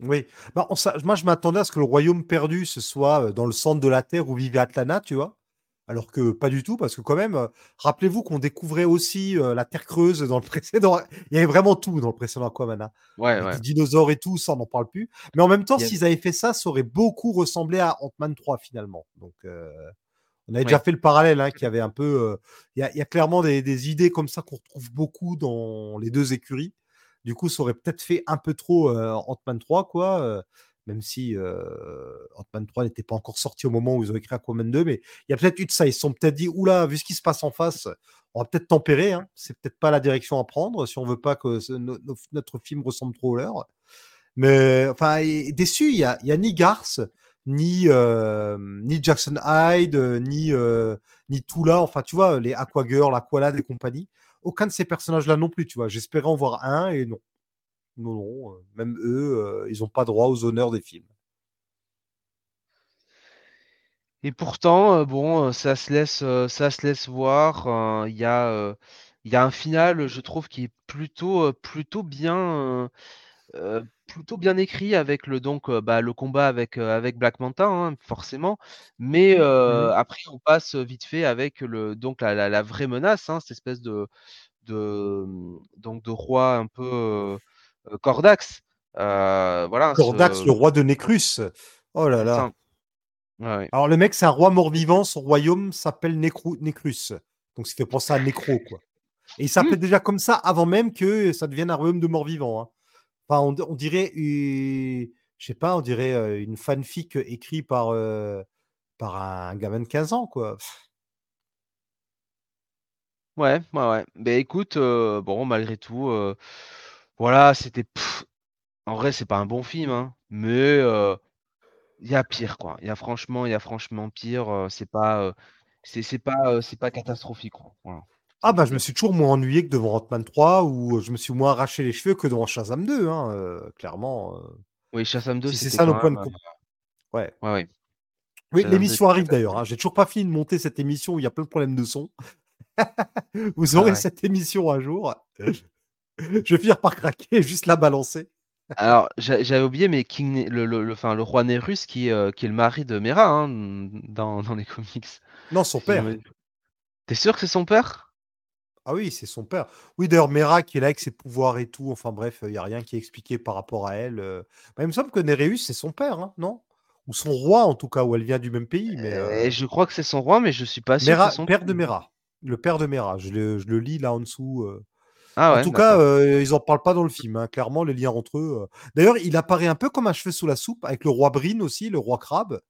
Oui. Bah, on moi, je m'attendais à ce que le royaume perdu, ce soit euh, dans le centre de la Terre où vivait Atlana, tu vois. Alors que pas du tout, parce que quand même, rappelez-vous qu'on découvrait aussi euh, la Terre creuse dans le [LAUGHS] précédent. Il y avait vraiment tout dans le précédent Aquaman. hein. Ouais, ouais. des dinosaures et tout, ça, on n'en parle plus. Mais en même temps, s'ils avaient fait ça, ça aurait beaucoup ressemblé à Ant-Man 3, finalement. Donc, euh, on avait déjà fait le parallèle, hein, qu'il y avait un peu... euh, Il y, a, il y a clairement des, des idées comme ça qu'on retrouve beaucoup dans les deux écuries. Du coup, ça aurait peut-être fait un peu trop Ant-Man 3, quoi. Même si euh, Ant-Man 3 n'était pas encore sorti au moment où ils ont écrit Aquaman 2. Mais il y a peut-être eu de ça. Ils se sont peut-être dit, oula, vu ce qui se passe en face, on va peut-être tempérer. Hein. C'est peut-être pas la direction à prendre si on veut pas que notre film ressemble trop au leur. Mais enfin, déçu, il y a, ni ni, euh, ni Jackson Hyde, ni, euh, ni Tula, enfin, tu vois, les Aquagirl, Aqualad et compagnie. Aucun de ces personnages-là non plus, tu vois. J'espérais en voir un et non. Non, non, euh, même eux, euh, ils n'ont pas droit aux honneurs des films. Et pourtant, euh, bon, ça se laisse, euh, ça se laisse voir. euh, Il y a, euh, il y a un final, je trouve, qui est plutôt, euh, plutôt bien, euh, euh, plutôt bien écrit avec le donc, euh, bah, le combat avec, euh, avec Black Manta, hein, forcément. Mais euh, après, on passe vite fait avec le donc la, la, la vraie menace, hein, cette espèce de, de donc de roi un peu Cordax. Euh, voilà. Cordax, ce- le roi de Nécrus. Oh là là. ça. Ouais, ouais. Alors, le mec, c'est un roi mort-vivant. Son royaume s'appelle Nécru- Nécrus. Donc, ça fait penser à Nécro, quoi. Et il s'appelait déjà comme ça avant même que ça devienne un royaume de morts-vivants. hein. Enfin, on, on dirait, une- je sais pas, on dirait euh, une fanfic écrite par, euh, par un gamin de 15 ans, quoi. Ouais, ouais, ouais. Ben écoute, euh, bon, malgré tout, euh, voilà, c'était. En vrai, c'est pas un bon film, hein, mais euh, il y a pire, quoi. Il y a franchement, il y a franchement pire. euh, c'est pas, euh, c'est c'est pas, c'est pas catastrophique, quoi. Voilà. Ah, bah, je me suis toujours moins ennuyé que devant Ant-Man 3 ou je me suis moins arraché les cheveux que devant Shazam 2, hein, euh, clairement. euh. Oui, Shazam 2, Si c'est ça nos points de même, com- Ouais. ouais, ouais. Oui, l'émission 2, arrive d'ailleurs. hein. J'ai toujours pas fini de monter cette émission où il y a plein de problèmes de son. [LAUGHS] Vous Ah aurez ouais. cette émission un jour. Je vais finir par craquer et juste la balancer. Alors, j'a- j'avais oublié, mais King, le, le, le- enfin, le roi Nérus, qui, est, euh, qui est le mari de Mera, hein, dans, dans les comics. Non, son père. T'es sûr que c'est son père? Ah oui, c'est son père. Oui, d'ailleurs, Mera qui est là avec ses pouvoirs et tout. Enfin bref, il n'y a rien qui est expliqué par rapport à elle. euh. Bah, il me semble que Néréus, c'est son père, hein, non? Ou son roi, en tout cas, où elle vient du même pays. Mais euh, Euh, je crois que c'est son roi, mais je suis pas sûr Mera, son père père. de Mera. Le père de Mera. Je le, je le lis là en dessous. euh. Ah En tout cas, euh, ils en parlent pas dans le film. hein, Clairement, les liens entre eux. euh. D'ailleurs, il apparaît un peu comme un cheveu sous la soupe avec le roi Brin aussi, le roi crabe.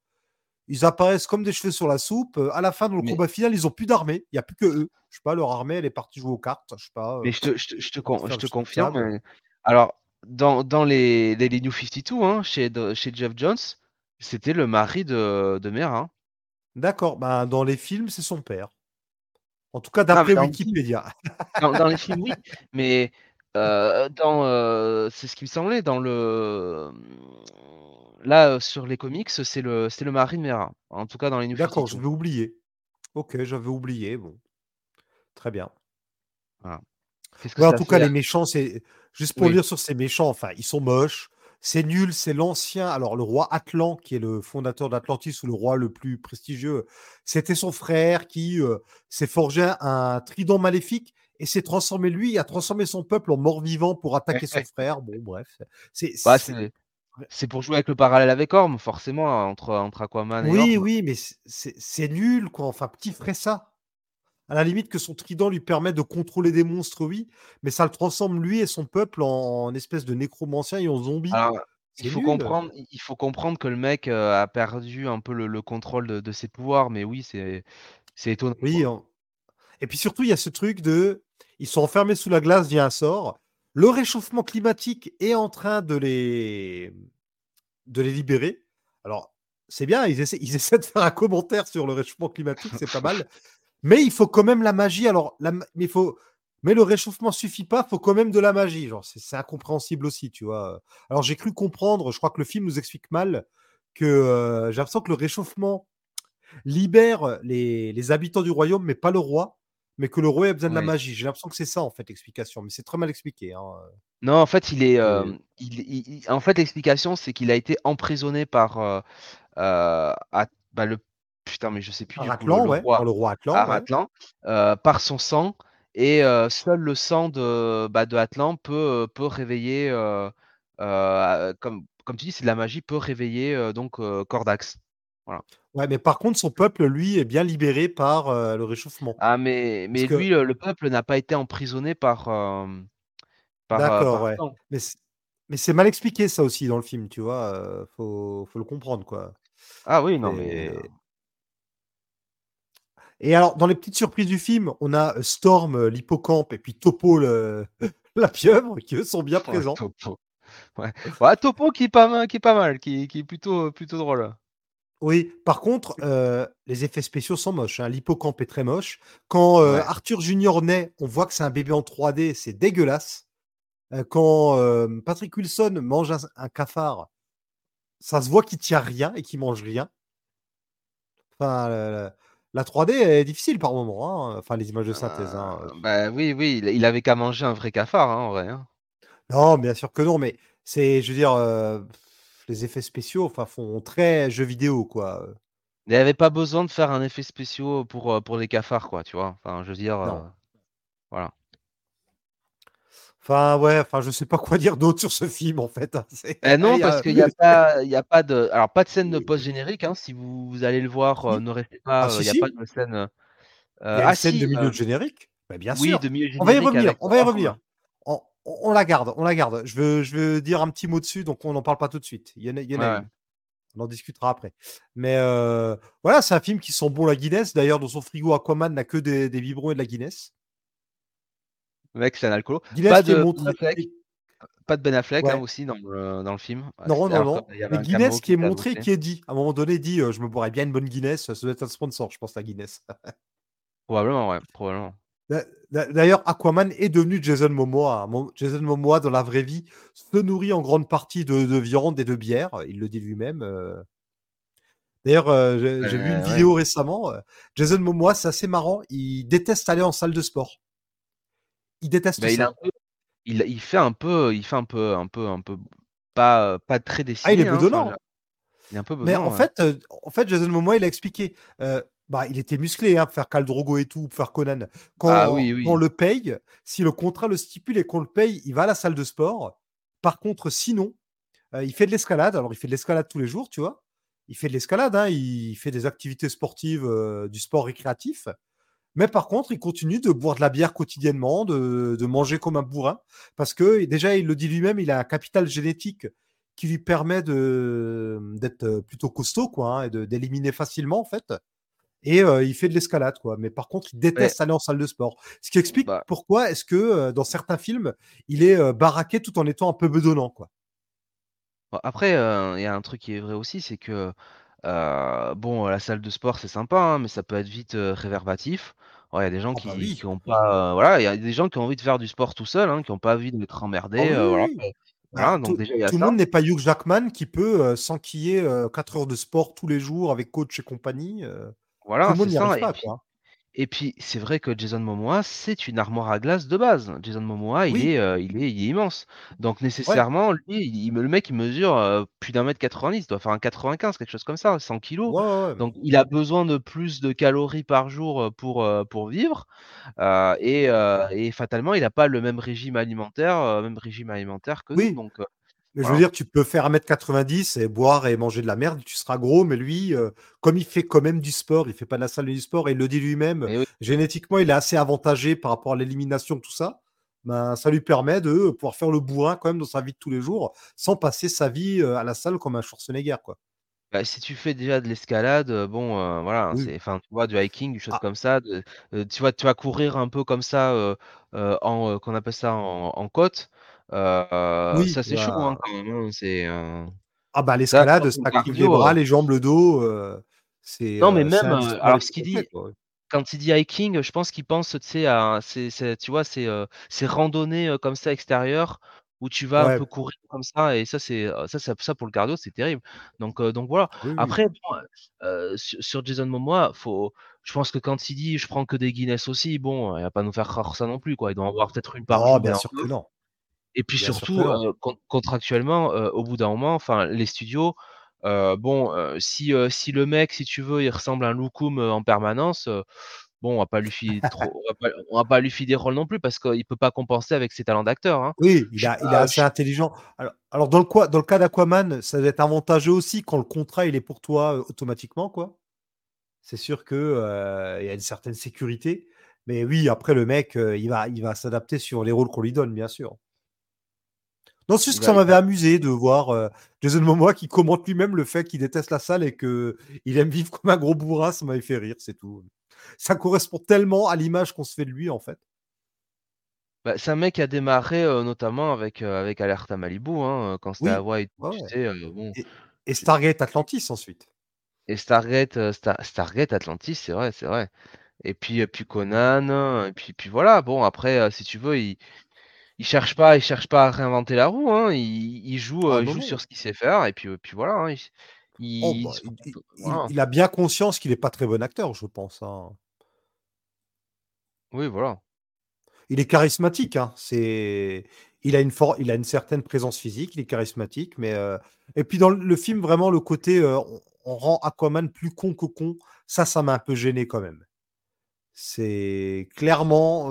Ils apparaissent comme des cheveux sur la soupe. Euh, À la fin, dans le Mais- combat final, ils ont plus d'armée. Il y a plus que eux. Je sais pas, leur armée, elle est partie jouer aux cartes. Je sais pas. euh, Mais je te, je te, je te, con- faire je le te confirme. Alors, dans, dans les, les, les New 52, hein, chez, de- chez Jeff Jones, c'était le mari de, de Mera. hein. D'accord. Ben, dans les films, c'est son père. En tout cas, d'après Wikipédia. [LAUGHS] dans, dans les films, oui, [LAUGHS] mais euh, dans, euh, c'est ce qui me semblait, dans le. Là, euh, sur les comics, c'est le, c'est le mari de Mera. En tout cas, dans les New D'accord, 52. j'avais oublié. Ok, j'avais oublié. Bon, très bien. Voilà. Qu'est-ce que Ouais, en tout cas, les méchants, c'est juste pour Oui. lire sur ces méchants. Enfin, ils sont moches. C'est nul. C'est l'ancien. Alors, le roi Atlan, qui est le fondateur d'Atlantis ou le roi le plus prestigieux, c'était son frère qui euh, s'est forgé un trident maléfique et s'est transformé lui, a transformé son peuple en mort-vivant pour attaquer son frère. Bon, bref, c'est Bah, c'est- pour jouer avec le parallèle avec Orm, forcément, entre, entre Aquaman et Oui, Orm. oui, mais c'est nul, quoi. Enfin, petit ferait ça. À la limite que son trident lui permet de contrôler des monstres, oui, mais ça le transforme lui et son peuple en, en espèce de nécromancien et en zombie. Alors, il faut nul. comprendre, il faut comprendre que le mec euh, a perdu un peu le, le contrôle de, de ses pouvoirs, mais oui, c'est étonnant. Oui. Et puis surtout, il y a ce truc de, ils sont enfermés sous la glace via un sort. Le réchauffement climatique est en train de les, de les libérer. Alors, c'est bien, ils essaient, ils [LAUGHS] essaient de faire un commentaire sur le réchauffement climatique, c'est pas mal. Mais il faut quand même la magie. Alors, la, mais il faut, mais le réchauffement suffit pas, faut quand même de la magie. Genre, c'est incompréhensible aussi, tu vois. Alors, j'ai cru comprendre, je crois que le film nous explique mal que euh, j'ai l'impression que le réchauffement libère les, les, habitants du royaume, mais pas le roi, mais que le roi a besoin de la magie. J'ai l'impression que c'est ça, en fait, l'explication, mais c'est très mal expliqué. Hein. Non, en fait, il est, euh, il, en fait, l'explication, c'est qu'il a été emprisonné par euh, à, bah, le putain, mais je sais plus. du coup, le, ouais, roi, par le roi Atlan, par son sang et seul le sang de, bah, de Atlan peut, peut réveiller, comme, comme tu dis, c'est de la magie, peut réveiller donc Cordax. Voilà. Ouais, mais par contre, son peuple, lui, est bien libéré par le réchauffement. Ah, mais, mais lui, le, peuple n'a pas été emprisonné par. par D'accord, ouais. Mais mais c'est mal expliqué, ça aussi, dans le film, tu vois. faut, faut le comprendre, quoi. Ah oui, non, mais. Et alors, dans les petites surprises du film, on a Storm, l'hippocampe, et puis Topo, le... [LAUGHS] la pieuvre, qui eux sont bien présents. Topo. Ouais. ouais. Topo qui est pas mal, qui est, pas mal, qui, qui est plutôt, plutôt drôle. Oui, par contre, les effets spéciaux sont moches. Hein. L'hippocampe est très moche. Quand Arthur Junior naît, on voit que c'est un bébé en 3D, c'est dégueulasse. quand Patrick Wilson mange un, cafard, ça se voit qu'il tient rien et qu'il mange rien. Enfin, la 3D est difficile par moment, hein, enfin les images de synthèse. Hein, euh. bah oui, oui, il avait qu'à manger un vrai cafard, hein, en vrai. Non, bien sûr que non, mais c'est, je veux dire, euh, les effets spéciaux, enfin, font très jeu vidéo, quoi. Il n'y avait pas besoin de faire un effet spéciaux pour, euh, pour les cafards, quoi, tu vois. Enfin, je veux dire, voilà. Enfin, ouais, enfin, je sais pas quoi dire d'autre sur ce film, en fait. Hein, eh non, parce qu'il n'y a [LAUGHS] pas, il y a pas de, alors pas de scène de post-générique. Hein, si vous, allez le voir, euh, ne restez pas. Ah, euh, il n'y a pas de scène. Euh, il y a une ah, scène de milieu de générique. Bah, bien oui, sûr. de milieu générique. On va y revenir. On va y revenir. On, la garde. On la garde. Je veux, je veux dire un petit mot dessus, donc on n'en parle pas tout de suite. Il y en a, il y en a On en discutera après. Mais voilà, c'est un film qui sent bon la Guinness. D'ailleurs, dans son frigo, Aquaman n'a que des, des vibrons et de la Guinness. Mec, c'est un alcoolo. Pas de, Affleck, pas de Ben Affleck hein, aussi dans le, dans le film. Non, non, non. Mais Guinness qui est montré, qui est dit. À un moment donné, dit euh, Je me boirais bien une bonne Guinness. Ça doit être un sponsor, je pense, la Guinness. [LAUGHS] probablement, ouais. Probablement. D'ailleurs, Aquaman est devenu Jason Momoa. Jason Momoa, dans la vraie vie, se nourrit en grande partie de, de viande et de bière. Il le dit lui-même. Euh. D'ailleurs, euh, j'ai vu une vidéo récemment. Jason Momoa, c'est assez marrant. Il déteste aller en salle de sport il déteste bah, ça. Il, il, fait un peu, il fait un peu, un peu, un peu, pas, pas très. Ah, il est hein, bedonnant. il est un peu Mais en fait, euh, en fait, Jason Momoa, il a expliqué. Euh, bah, il était musclé hein, pour faire Khal Drogo et tout, pour faire Conan. Quand, ah on le paye, si le contrat le stipule et qu'on le paye, il va à la salle de sport. Par contre, sinon, euh, il fait de l'escalade. Alors, il fait de l'escalade tous les jours, tu vois. Il fait de l'escalade, hein, il fait des activités sportives, du sport récréatif. Mais par contre, il continue de boire de la bière quotidiennement, de, manger comme un bourrin, parce que déjà, il le dit lui-même, il a un capital génétique qui lui permet d'être plutôt costaud, quoi, hein, et d'éliminer facilement, en fait. Et euh, il fait de l'escalade, quoi. Mais par contre, il déteste aller en salle de sport. Ce qui explique bah pourquoi est-ce que euh, dans certains films, il est euh, baraqué tout en étant un peu bedonnant, quoi. Après, il y a un truc qui est vrai aussi, c'est que bon, la salle de sport, c'est sympa, hein, mais ça peut être vite réverbatif. Il y a des gens oh, bah qui, ont pas, voilà, il y a des gens qui ont envie de faire du sport tout seul, hein, qui n'ont pas envie d'être emmerdés. Oh bah, tout, le monde n'est pas Hugh Jackman qui peut s'enquiller 4 heures de sport tous les jours avec coach et compagnie. Voilà, tout le monde n'y arrive pas, quoi. Et puis, c'est vrai que Jason Momoa, c'est une armoire à glace de base. Jason Momoa, il, est, euh, il, est, il est immense. Donc, nécessairement, lui, il, le mec, il mesure euh, plus d'un mètre 90, il doit faire un 95, quelque chose comme ça, 100 kilos. Donc, il a besoin de plus de calories par jour euh, pour, pour vivre. et, et, fatalement, il n'a pas le même régime alimentaire, même régime alimentaire que nous. Donc, mais je veux dire, tu peux faire 1m90 et boire et manger de la merde, tu seras gros, mais lui, euh, comme il fait quand même du sport, il fait pas de la salle du sport, et il le dit lui-même, génétiquement, il est assez avantagé par rapport à l'élimination, tout ça. Ben, ça lui permet de pouvoir faire le bourrin quand même dans sa vie de tous les jours, sans passer sa vie euh, à la salle comme un Schwarzenegger, quoi. Bah, si tu fais déjà de l'escalade, euh, bon, voilà, c'est, enfin, tu vois, du hiking, des choses ah. comme ça, tu vois, tu vas courir un peu comme ça, en, qu'on appelle ça en côte. Euh, ça c'est chaud hein, quand même. Hein, c'est. Ah bah l'escalade, ça active les bras, euh, les jambes, le dos, heu, c'est, Non, mais même, alors ce qu'il dit quoi, quand il dit hiking, je pense qu'il pense, tu sais, à c'est c'est tu vois, c'est, ces randonnées, comme ça extérieures où tu vas un peu courir comme ça et ça c'est, ça ça ça pour le cardio, c'est terrible. Donc donc voilà. Oui, oui. Après bon, sur sur Jason Momoa, faut je pense que quand il dit: «Je prends que des Guinness aussi», bon, il va pas nous faire croire ça non plus, quoi. Il doit en boire peut-être 1 par jour bien sûr que non. Et puis Bien surtout, con contractuellement, au bout d'un moment, enfin les studios, bon, si, si le mec, si tu veux, il ressemble à un loukoum, en permanence, bon, on va pas lui filer [LAUGHS] trop on va pas on va pas lui filer des rôles non plus parce qu'il peut pas compenser avec ses talents d'acteur, hein. Oui, il a il est je assez intelligent. Alors alors dans le quoi dans le cas d'Aquaman, ça doit être avantageux aussi quand le contrat, il est pour toi, automatiquement, quoi. C'est sûr que, heu, il y a une certaine sécurité. Mais oui, après le mec, il va il va s'adapter sur les rôles qu'on lui donne, bien sûr. Non, c'est juste que ça m'avait va amusé de voir, heu, Jason Momoa qui commente lui-même le fait qu'il déteste la salle et qu'il aime vivre comme un gros bourrin, ça m'avait fait rire, c'est tout. Ça correspond tellement à l'image qu'on se fait de lui, en fait. Bah, c'est un mec qui a démarré, heu, notamment avec, heu, avec Alerta Malibu, hein, quand c'était Oui, Hawaï, ouais, tu ouais. sais, heu, bon Et et Stargate Atlantis ensuite. et Stargate, Star Stargate Atlantis, c'est vrai, c'est vrai. Et puis et puis Conan, et puis puis voilà. Bon après, si tu veux, il il cherche pas il cherche pas à réinventer la roue, hein. Il il joue, Ah il sur ce qu'il sait faire et puis, voilà, hein. Il Oh bah, voilà. a bien conscience qu'il est pas très bon acteur, je pense, hein. Oui, voilà. Il est charismatique, hein, c'est il a une for il a une certaine présence physique, il est charismatique, mais et puis dans le film, vraiment le côté, on rend Aquaman plus con que con, ça, ça m'a un peu gêné quand même. C'est clairement,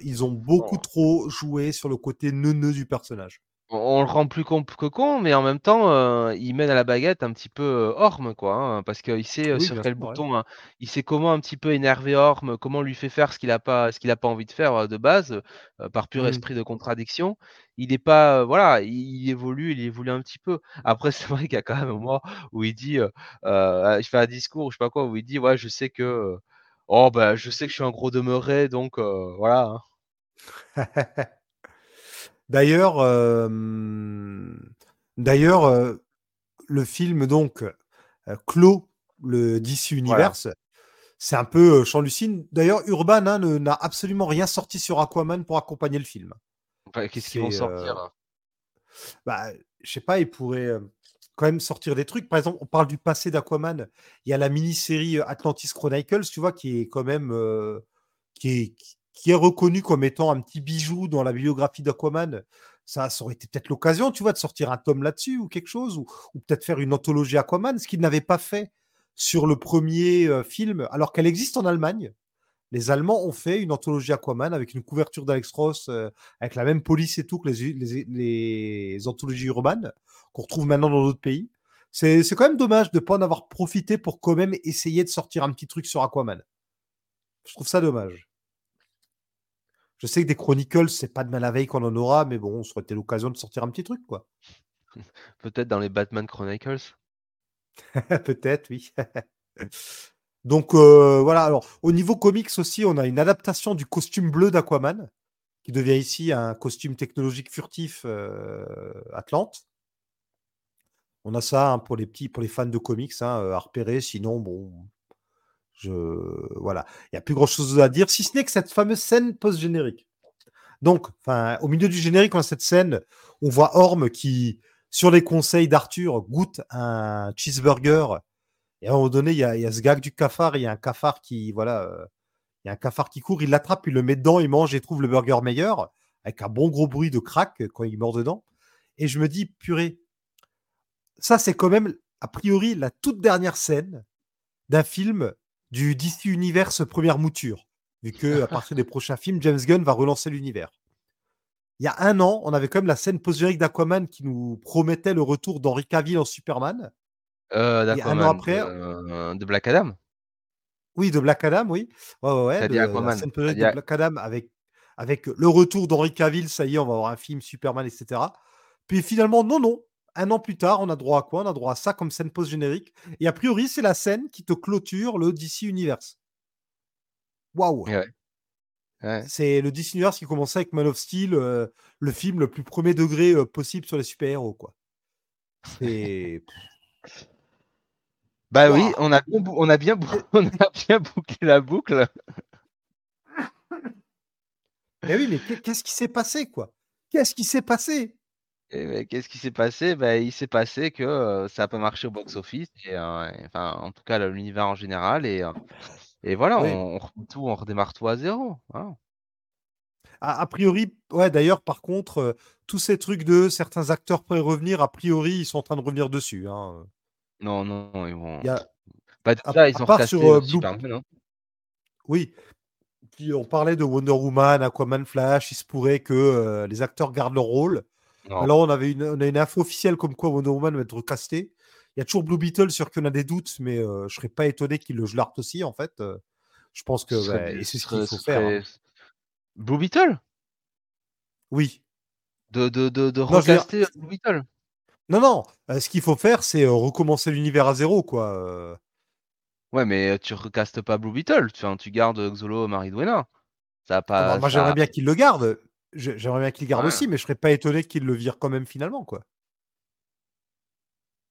ils ont beaucoup trop joué sur le côté neuneux du personnage. on le rend plus con que con, mais en même temps, il mène à la baguette un petit peu, heu, Orm, quoi, hein, parce qu'il sait, Oui, sur quel bouton, hein, il sait comment un petit peu énerver Orm, comment lui fait faire ce qu'il a pas ce qu'il a pas envie de faire, de base, par pur Mmh. esprit de contradiction. Il est pas, voilà, il il évolue il évolue un petit peu. Après, [LAUGHS] c'est vrai qu'il y a quand même un moment où il dit, il fait un discours ou je sais pas quoi, où il dit: «Ouais, je sais que, oh bah, je sais que je suis un gros demeuré donc heu, voilà, hein». [LAUGHS] D'ailleurs, hem, d'ailleurs, heu, le film donc, clôt le DC Voilà. Universe. C'est un peu, lucide. D'ailleurs, Urban, hein, n'a absolument rien sorti sur Aquaman pour accompagner le film. Qu'est-ce qu'ils vont sortir, bah, je sais pas, ils pourraient, quand même sortir des trucs. Par exemple, on parle du passé d'Aquaman. Il y a la mini-série, heu, Atlantis Chronicles, tu vois? Qui est quand même, heu, qui est qui est reconnue comme étant un petit bijou dans la biographie d'Aquaman. Ça ça aurait été peut-être l'occasion, tu vois, de sortir un tome là-dessus ou quelque chose ou peut-être faire une anthologie Aquaman, ce qu'ils n'avaient pas fait sur le 1er, heu, film, alors qu'elle existe en Allemagne. Les Allemands ont fait une anthologie Aquaman avec une couverture d'Alex Ross, heu, avec la même police et tout que les les les anthologies urbaines qu'on retrouve maintenant dans d'autres pays. C'est quand même dommage de pas en avoir profité pour quand même essayer de sortir un petit truc sur Aquaman. Je trouve ça dommage. Je sais que des Chronicles, c'est pas demain la veille qu'on en aura, mais bon, ça aurait été l'occasion de sortir un petit truc, quoi. [LAUGHS] Peut-être dans les Batman Chronicles? [LAUGHS] Peut-être, oui. [LAUGHS] Donc, heu, voilà, alors au niveau comics aussi, on a une adaptation du costume bleu d'Aquaman, qui devient ici un costume technologique furtif, heu, Atlante. On a ça, hein, pour les petits pour les fans de comics, hein, heu, à repérer. Sinon, bon, je voilà, il y a plus grand chose à dire, si ce n'est que cette fameuse scène post-générique. Donc, au milieu du générique, on a cette scène, on voit Orm qui, sur les conseils d'Arthur, goûte un cheeseburger et à un moment donné, il y a ce gag du cafard, il y a un cafard qui, voilà, il y a un cafard qui court, il l'attrape, il le met dedans, il mange et trouve le burger meilleur, avec un bon gros bruit de crack quand il mord dedans et je me dis: «Purée» ça, c'est quand même, a priori, la toute dernière scène d'un film du DC Universe première mouture, vu qu'à partir des prochains films, James Gunn va relancer l'univers. Il y a 1 an, on avait quand même la scène post-générique d'Aquaman qui nous promettait le retour d'Henry Cavill en Superman Et 1 an après de de Black Adam? Oui, de Black Adam, oui. Ouais, ouais, ouais, la de Black Adam avec avec le retour d'Henry Cavill, ça y est, on va avoir un film Superman et cetera. Puis finalement, non, non, 1 an plus tard, on a droit à quoi? On a droit à ça comme scène post-générique et a priori, c'est la scène qui te clôture le DC Universe. Waouh! Ouais. Ouais. C'est le DC Universe qui commençait avec Man of Steel, heu, le film le plus 1er degré, heu, possible sur les super héros, quoi. C'est. [LAUGHS] Bah oui, on a on a bien, bou- [LAUGHS] on a bien bouclé la boucle. Mais oui, mais qu'est- qu'est-ce qui s'est passé, quoi? Qu'est-ce qui s'est passé? Et ben, qu'est-ce qui s'est passé? Bah, il s'est passé que euh, ça a pas marché au box-office, et, euh, et- enfin, en tout cas, l'univers en général, et, euh, et voilà, Oui. on, on reprend tout, on redémarre tout à zéro. hein. a, a priori, ouais, d'ailleurs, par contre, tous ces trucs de certains acteurs pourraient revenir, a priori, ils sont en train de revenir dessus. Hein. Non, non, non, ils vont. Y a- Bah, à- ils à ont part recasté sur, euh, Blue- Superman. hein. Oui. Puis on parlait de Wonder Woman, Aquaman, Flash. Il se pourrait que euh, les acteurs gardent leur rôle. Non. Alors, on avait une, on a une info officielle comme quoi Wonder Woman va être recasté. Il y a toujours Blue Beetle sur qui on a des doutes, mais euh, je serais pas étonné qu'il le gelarte aussi, en fait. Euh, je pense que bah, c'est ce qu'il faut faire. hein. Blue Beetle? Oui. De, de, de, de Non, dire- recaster Blue Beetle? Non, non. euh, ce qu'il faut faire, c'est euh, recommencer l'univers à zéro, quoi. euh. Ouais, mais tu recastes pas Blue Beetle, tu, enfin, tu gardes Xolo Maridwena. Ça a Ah pas. bah, moi, ça- j'aimerais bien qu'il le garde. Je- J'aimerais bien qu'il le garde Ouais. aussi, mais je serais pas étonné qu'il le vire quand même finalement, quoi.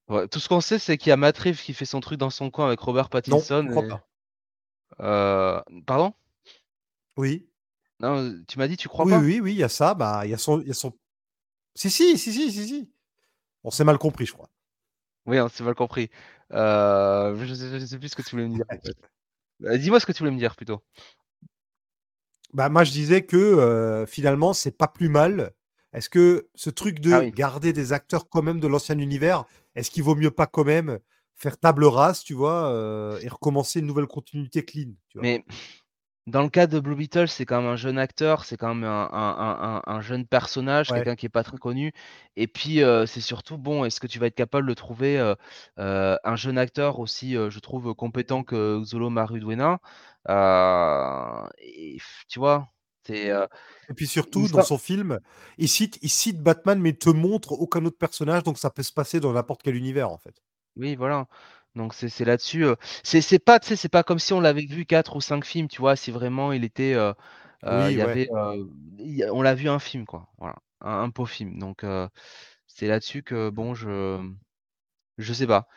Ouais, tout ce qu'on sait, c'est qu'il y a Matt Reeves qui fait son truc dans son coin avec Robert Non, Pattinson. je crois et- pas. Euh, Pardon? Oui. Non, tu m'as dit, tu crois oui, pas? oui, oui, il y a ça. Bah, il y a son, il y a son. Si, si, si, si, si, si. On s'est mal compris, je crois. Oui, on s'est mal compris. Euh, je, sais, je sais plus ce que tu voulais me dire. en fait. Euh, Dis-moi ce que tu voulais me dire plutôt. Bah, moi, je disais que euh, finalement, c'est pas plus mal. Est-ce que ce truc de Ah oui. garder des acteurs quand même de l'ancien univers, est-ce qu'il vaut mieux pas quand même faire table rase, tu vois, euh, et recommencer une nouvelle continuité clean, tu vois? Mais dans le cas de Blue Beetle, c'est quand même un jeune acteur, c'est quand même un, un- un- un- un jeune personnage, Ouais. quelqu'un qui est pas très connu. Et puis, euh, c'est surtout, bon, est-ce que tu vas être capable de trouver euh, euh, un jeune acteur aussi, je trouve, compétent que Xolo Maruduena Euh, et, Tu vois, Et puis surtout, dans son film, il cite, il cite Batman, mais il te montre aucun autre personnage, donc ça peut se passer dans n'importe quel univers, en fait. Oui, voilà. Donc c'est là-dessus. euh, c'est c'est pas, c'est pas comme si on l'avait vu quatre ou cinq films, tu vois. Si vraiment il était, euh, euh, Oui, il y ouais. avait, euh, il y a- on l'a vu un film, quoi. Voilà, un, un beau film. Donc c'est là-dessus que bon, je, je sais pas.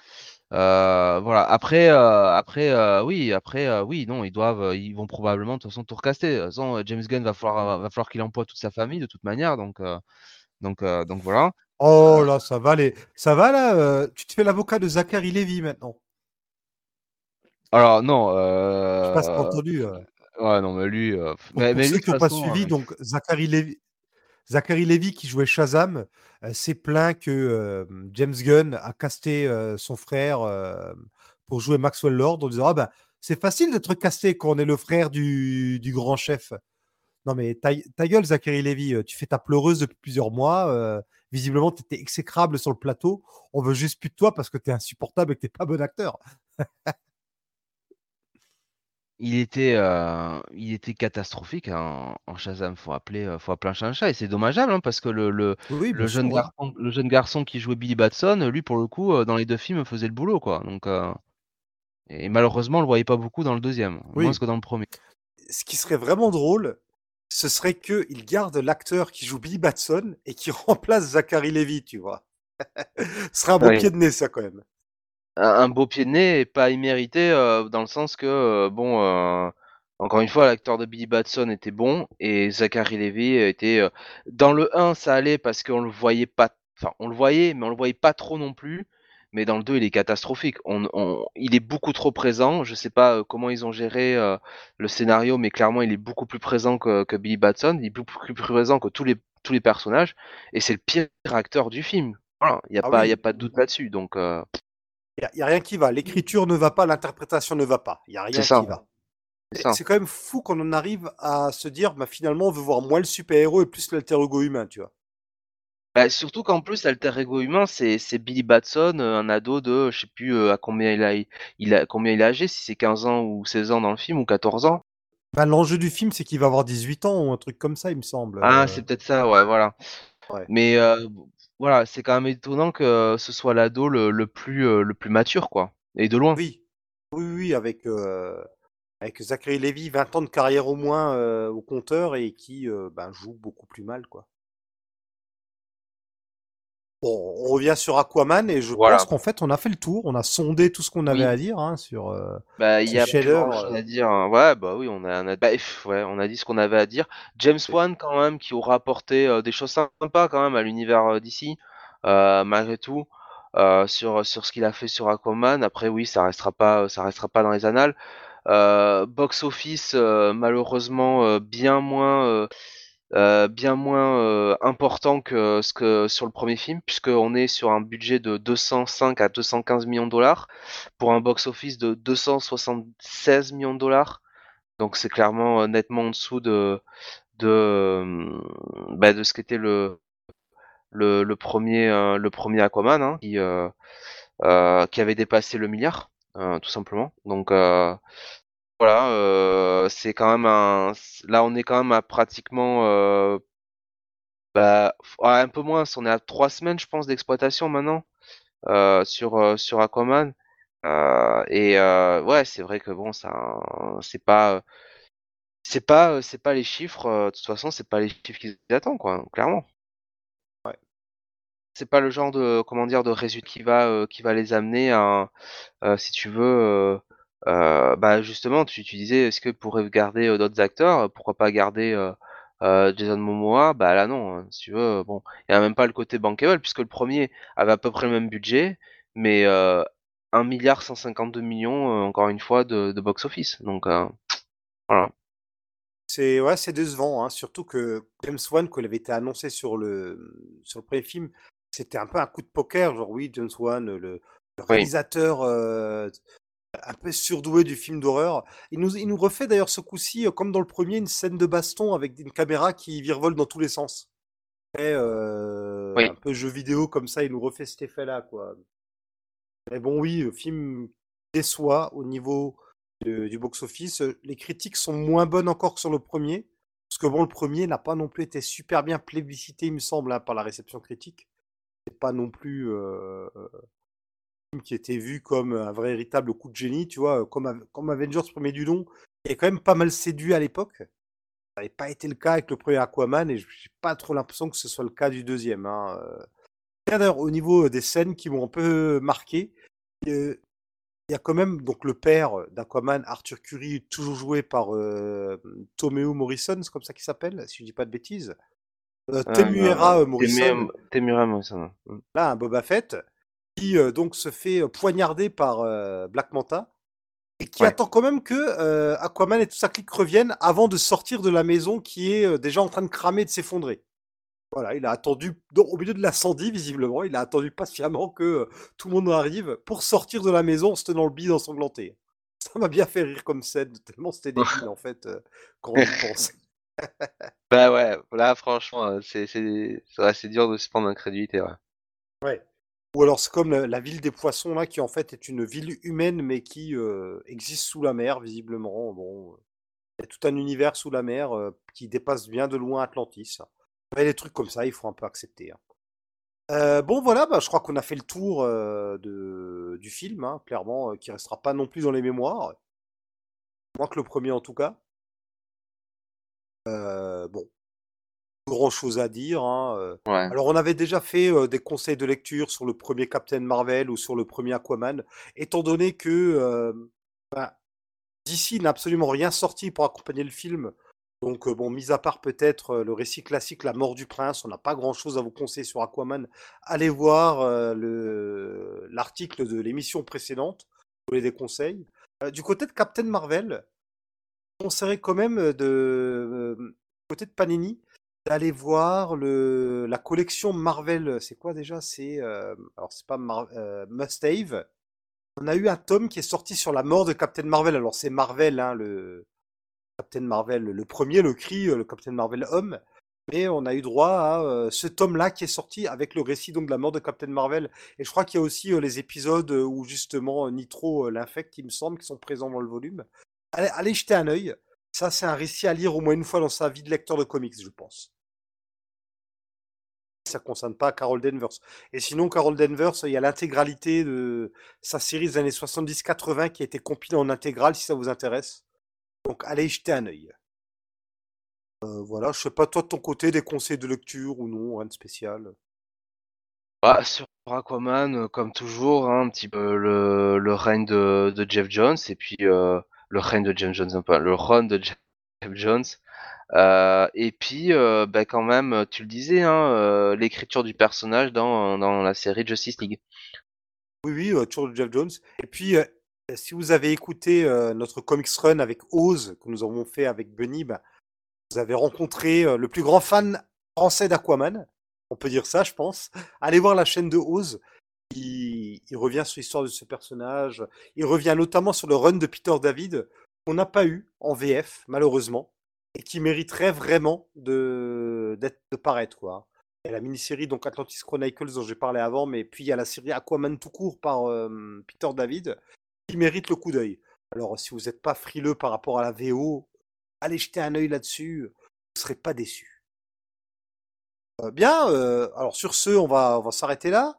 Voilà. Après, après, oui, après, oui, non, ils doivent, ils vont probablement de toute façon tout recaster. De toute façon, James Gunn va falloir, va falloir qu'il emploie toute sa famille de toute manière. Donc, donc, donc voilà. Oh là, ça va, les... ça va là euh, Tu te fais l'avocat de Zachary Levy maintenant. Alors non. Je sais pas si t'as Euh... entendu. euh. Ouais, non, mais lui, euh, Donc, mais, pour mais ceux lui, qui n'ont pas suivi, euh, donc Zachary Levy, Zachary Levy qui jouait Shazam euh, s'est plaint que euh, James Gunn a casté euh, son frère euh, pour jouer Maxwell Lord en disant ah ben c'est facile d'être casté quand on est le frère du, du grand chef. Non mais ta, ta gueule Zachary Levy, euh, tu fais ta pleureuse depuis plusieurs mois. Visiblement tu étais exécrable sur le plateau. On veut juste plus de toi parce que tu es insupportable et que tu pas bon acteur. il était, euh, il était catastrophique hein, en, Shazam. Faut appeler, euh, faut appeler un chat un chat. Et c'est dommageable hein, parce que le, le, Oui, le jeune sûr, garçon, le jeune garçon qui jouait Billy Batson, lui pour le coup, euh, dans les deux films, faisait le boulot quoi. Donc, euh, et malheureusement, on le voyait pas beaucoup dans le deuxième, Oui. moins que dans le premier. ce qui serait vraiment drôle, ce serait qu'il garde l'acteur qui joue Billy Batson et qui [LAUGHS] remplace Zachary Levy, tu vois. [LAUGHS] ce serait un beau Oui. pied de nez, ça, quand même. un, un beau pied de nez et pas immérité euh, dans le sens que euh, bon euh, encore une fois l'acteur de Billy Batson était bon et Zachary Levy était dans le 1 ça allait parce qu'on le voyait pas enfin on le voyait mais on le voyait pas trop non plus mais dans le 2 il est catastrophique on, on- il est beaucoup trop présent je sais pas euh, comment ils ont géré euh, le scénario mais clairement il est beaucoup plus présent que, que Billy Batson il est beaucoup plus présent que tous les tous les personnages et c'est le pire acteur du film voilà il y a Ah pas oui. y a pas de doute là-dessus donc euh, Il n'y a, rien qui va. L'écriture ne va pas, l'interprétation ne va pas. Il n'y a rien ça. qui va. C'est quand même fou qu'on en arrive à se dire, bah, finalement, on veut voir moins le super-héros et plus l'alter ego humain, tu vois. Bah, surtout qu'en plus, l'alter ego humain, c'est c'est Billy Batson, euh, un ado de, je sais plus euh, à combien il a, il a combien il est âgé, si c'est 15 ans ou 16 ans dans le film ou 14 ans. Bah, L'enjeu du film, c'est qu'il va avoir 18 ans ou un truc comme ça, il me semble. Ah, Euh, c'est peut-être ça, ouais, voilà. Ouais. Mais euh, voilà, c'est quand même étonnant que ce soit l'ado le, le plus euh, le plus mature, quoi. Et de loin. Oui, oui, oui, avec, euh, avec Zachary Levy, 20 ans de carrière au moins euh, au compteur et qui euh, ben, joue beaucoup plus mal, quoi. Bon, on revient sur Aquaman et je Voilà. pense qu'en fait on a fait le tour, on a sondé tout ce qu'on avait Oui. à dire hein, sur. euh, Bah, il y a euh. à dire. hein. Ouais, bah oui, on a, on a, bah, ouais, on a dit ce qu'on avait à dire. James Wan, quand même, qui aura apporté euh, des choses sympas quand même à l'univers euh, d'ici, malgré tout, sur sur ce qu'il a fait sur Aquaman. Après, oui, ça restera pas, ça restera pas dans les annales. Box office, malheureusement, bien moins. Euh, bien moins euh, important que ce que sur le premier film, puisqu'on est sur un budget de 205 à 215 millions de dollars pour un box-office de 276 millions de dollars. Donc c'est clairement euh, nettement en dessous de de bah, de ce qu'était le le, premier le premier Aquaman hein, qui qui avait dépassé le milliard tout simplement. Donc voilà, euh, c'est quand même un là on est quand même à pratiquement euh, bah, ouais, un peu moins, on est à trois semaines je pense d'exploitation maintenant euh, sur euh, sur Aquaman. Euh, et euh, ouais, c'est vrai que bon, ça, c'est pas, c'est pas, c'est pas les chiffres. de toute façon, c'est pas les chiffres qu'ils attendent, quoi, clairement. Ouais. C'est pas le genre de, comment dire, de résultat qui va, euh, qui va les amener à, euh, si tu veux, bah justement, tu, tu disais, est-ce que pourrait garder euh, d'autres acteurs Pourquoi pas garder euh, euh, Jason Momoa? Bah là non, hein, si tu veux, bon, il y a même pas le côté bankable puisque le premier avait à peu près le même budget, mais euh, 1 milliard 152 millions, euh, encore une fois, de, de box-office. Donc, euh, voilà. C'est ouais, c'est décevant, hein, surtout que James Wan, quand il avait été annoncé sur le sur le premier film, c'était un peu un coup de poker, genre oui, James Wan, le, le réalisateur euh, un peu surdoué du film d'horreur. Il nous, il nous refait d'ailleurs ce coup-ci, euh, comme dans le premier, une scène de baston avec une caméra qui virevolte dans tous les sens. Et, euh, Oui. Un peu jeu vidéo comme ça, il nous refait cet effet-là, quoi. Mais bon, oui, le film déçoit au niveau de- du box-office. Les critiques sont moins bonnes encore que sur le premier. Parce que bon, le premier n'a pas non plus été super bien plébiscité, il me semble, hein, par la réception critique. C'est pas non plus euh, qui était vu comme un vrai véritable coup de génie, tu vois, comme, Av- comme Avengers premier du nom, qui est quand même pas mal séduit à l'époque. Ça n'avait pas été le cas avec le premier Aquaman et j'ai pas trop l'impression que ce soit le cas du deuxième. Hein. euh. D'ailleurs, au niveau des scènes qui m'ont un peu marqué, euh, il y a quand même donc le père d'Aquaman, Arthur Curry, toujours joué par euh, Morrison, c'est comme ça qu'il s'appelle, si je dis pas de bêtises. Euh, Temuera euh, Morrison, Temuera Morrison. Là, un Boba Fett, qui euh, donc se fait euh, poignarder par euh, Black Manta, et qui Ouais. attend quand même que euh, Aquaman et tout sa clique reviennent avant de sortir de la maison qui est euh, déjà en train de cramer et de s'effondrer. Voilà, il a attendu, donc, au milieu de l'incendie, visiblement, il a attendu patiemment que euh, tout le monde arrive pour sortir de la maison en se tenant le bide ensanglanté. [LAUGHS] Ça m'a bien fait rire comme scène, tellement c'était débile en fait, quand on y pense. [LAUGHS] Bah ouais, là, franchement, c'est c'est c'est vrai, c'est dur de se prendre d'incrédulité. Ouais. Ouais. Ou alors c'est comme la, ville des poissons là, qui en fait est une ville humaine mais qui euh, existe sous la mer visiblement. Bon, euh, il y a tout un univers sous la mer euh, qui dépasse bien de loin Atlantis. Mais des trucs comme ça, il faut un peu accepter. hein. Bon voilà, bah, je crois qu'on a fait le tour de, du film, hein, clairement, qui restera pas non plus dans les mémoires, moins que le premier en tout cas. Bon, grand chose à dire. hein, Ouais. alors, on avait déjà fait euh, des conseils de lecture sur le premier Captain Marvel ou sur le premier Aquaman, étant donné que euh, ben, DC n'a absolument rien sorti pour accompagner le film. Donc, euh, bon, mis à part peut-être le récit classique La mort du prince, on n'a pas grand-chose à vous conseiller sur Aquaman. Allez voir le- l'article de l'émission précédente, vous voulez des conseils. Du côté de Captain Marvel, je conseillerais quand même de, côté de Panini, d'aller voir la collection Marvel. C'est quoi déjà? C'est euh, alors c'est pas Mar- euh, Must Have. On a eu un tome qui est sorti sur la mort de Captain Marvel. Alors c'est Marvel, hein, le Captain Marvel, le premier, le cri, le Captain Marvel homme. Mais on a eu droit à euh, ce tome-là qui est sorti avec le récit donc de la mort de Captain Marvel. Et je crois qu'il y a aussi euh, les épisodes euh, où justement euh, Nitro euh, l'infecte, il me semble, qui sont présents dans le volume. Allez, allez jeter un œil. Ça, c'est un récit à lire au moins une fois dans sa vie de lecteur de comics, je pense. Ça ne concerne pas Carol Danvers. Et sinon, Carol Danvers, il y a l'intégralité de sa série des années 70-80 qui a été compilée en intégrale, si ça vous intéresse. Donc, allez jeter un œil. Euh, voilà, je sais pas, toi, de ton côté, des conseils de lecture ou non, rien de spécial? Bah, sur Aquaman, euh, comme toujours, hein, un petit peu le, règne de, Jeff Jones et puis euh, le règne de James Jones, le run de Jeff Jones. Euh, et puis, euh, bah, quand même, tu le disais, hein, euh, l'écriture du personnage dans, dans la série Justice League. Oui, oui, euh, toujours Jeff Jones. Et puis, euh, si vous avez écouté euh, notre Comics Run avec Oz, que nous avons fait avec Bunny, bah, vous avez rencontré euh, le plus grand fan français d'Aquaman. On peut dire ça, je pense. Allez voir la chaîne de Oz. Il revient sur l'histoire de ce personnage. Il revient notamment sur le run de Peter David, qu'on n'a pas eu en VF, malheureusement, et qui mériterait vraiment de, de paraître, quoi. Il y a la mini-série donc Atlantis Chronicles dont j'ai parlé avant, mais puis il y a la série Aquaman tout court par Peter David qui mérite le coup d'œil. Alors si vous n'êtes pas frileux par rapport à la VO, allez jeter un œil là-dessus, vous ne serez pas déçus. Euh, bien, euh, alors sur ce, on va, on va s'arrêter là.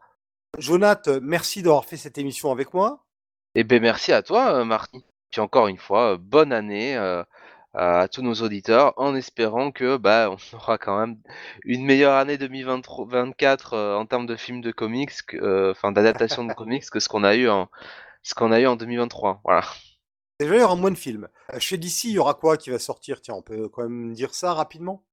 Jonath, merci d'avoir fait cette émission avec moi. Et ben merci à toi, euh, Marty. Puis encore une fois, euh, bonne année à tous nos auditeurs, en espérant que bah on [LAUGHS] aura quand même une meilleure année 2024 euh, en termes de films de comics, euh, enfin d'adaptation de comics que ce qu'on a eu en ce qu'on a eu en 2023. Voilà. Déjà, il y aura moins de films. Euh, Chez DC, il y aura quoi qui va sortir? Tiens, on peut quand même dire ça rapidement?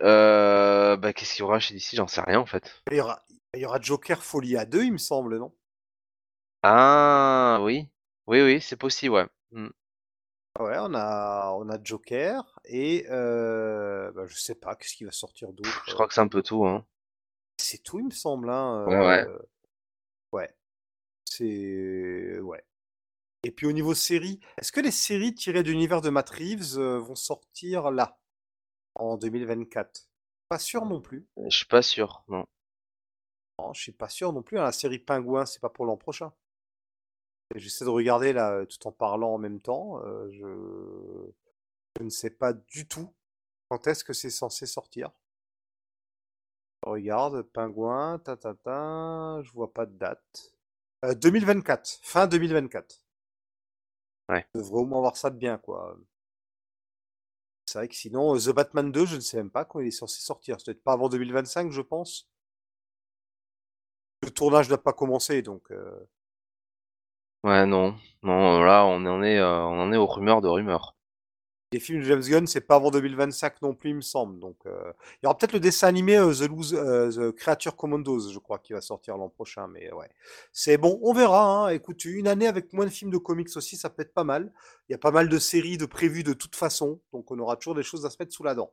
Euh, bah qu'est-ce qu'il y aura chez DC J'en sais rien en fait. Il y aura, il y aura Joker Folie à 2, il me semble, non? Ah oui, oui oui, c'est possible, ouais. Mm. Ah Ouais, on a, on a Joker et euh, bah, je sais pas qu'est-ce qui va sortir d'autre. Je crois que c'est un peu tout, hein. C'est tout, il me semble. Hein. Ouais, ouais. euh, ouais. C'est ouais. Et puis au niveau série, est-ce que les séries tirées de l'univers de Matt Reeves euh, vont sortir là en 2024 Pas sûr non plus. Je suis pas sûr, non. Non, je suis pas sûr non plus. hein. La série Pingouin, c'est pas pour l'an prochain. J'essaie de regarder là euh, tout en parlant en même temps. euh, je... je ne sais pas du tout quand est-ce que c'est censé sortir. Je Regarde, Pingouin, ta ta ta, je vois pas de date. Euh, 2024, fin 2024. Ouais. On devrait au moins avoir ça de bien, quoi. C'est vrai que sinon, euh, The Batman 2, je ne sais même pas quand il est censé sortir. C'est peut-être pas avant 2025, je pense. Le tournage n'a pas commencé, donc. euh, Ouais, non, non, là on en est, euh, on en est aux rumeurs de rumeurs. Les films de James Gunn, c'est pas avant 2025 non plus, il me semble. Donc, euh, il y aura peut-être le dessin animé euh, The, Lose- The Creature Commandos, je crois, qui va sortir l'an prochain. Mais ouais, c'est bon, on verra. hein. Écoute, une année avec moins de films de comics aussi, ça peut être pas mal. Il y a pas mal de séries de prévues de toute façon, donc on aura toujours des choses à se mettre sous la dent.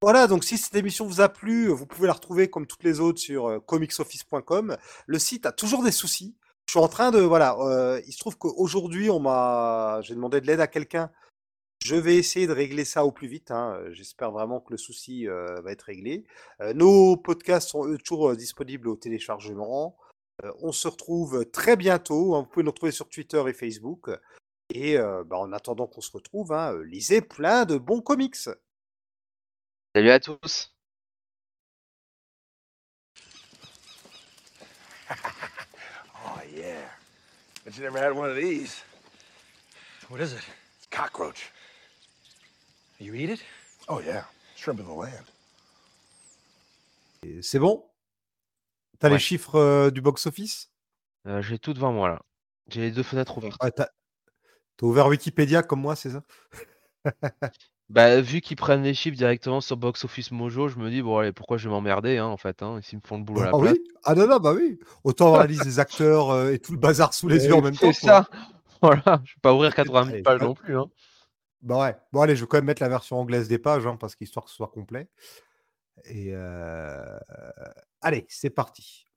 Voilà, donc si cette émission vous a plu, vous pouvez la retrouver comme toutes les autres sur comicsoffice.com. Le site a toujours des soucis. Je suis en train de voilà, euh, il se trouve qu'aujourd'hui on m'a, j'ai demandé de l'aide à quelqu'un. Je vais essayer de régler ça au plus vite. hein. J'espère vraiment que le souci euh, va être réglé. Euh, nos podcasts sont eux toujours disponibles au téléchargement. On se retrouve très bientôt. hein. Vous pouvez nous retrouver sur Twitter et Facebook. Et bah, en attendant qu'on se retrouve, hein, lisez plein de bons comics. Salut à tous! Oh, yeah. Bet you never had one of these. What is it? Cockroach. You eat it? Oh, yeah. Shrimp of the land. Et C'est bon? T'as les Ouais. chiffres euh, du box-office? Euh, j'ai tout devant moi là. J'ai les deux fenêtres ouvertes. Ouais, T'as t'as ouvert Wikipédia comme moi, c'est ça? [LAUGHS] Bah, vu qu'ils prennent les chiffres directement sur Box Office Mojo, je me dis, bon, allez, pourquoi je vais m'emmerder, hein, en fait, hein, s'ils me font le boulot à la Ah place. oui Ah non, non, bah oui Autant avoir la liste des acteurs euh, et tout le bazar sous les yeux en même temps. C'est ça! [LAUGHS] Voilà, je vais pas ouvrir 80 000 Allez, pages non plus, hein. Bah ouais. Bon, allez, je vais quand même mettre la version anglaise des pages, hein, parce qu'histoire que ce soit complet. Et euh, allez, c'est parti.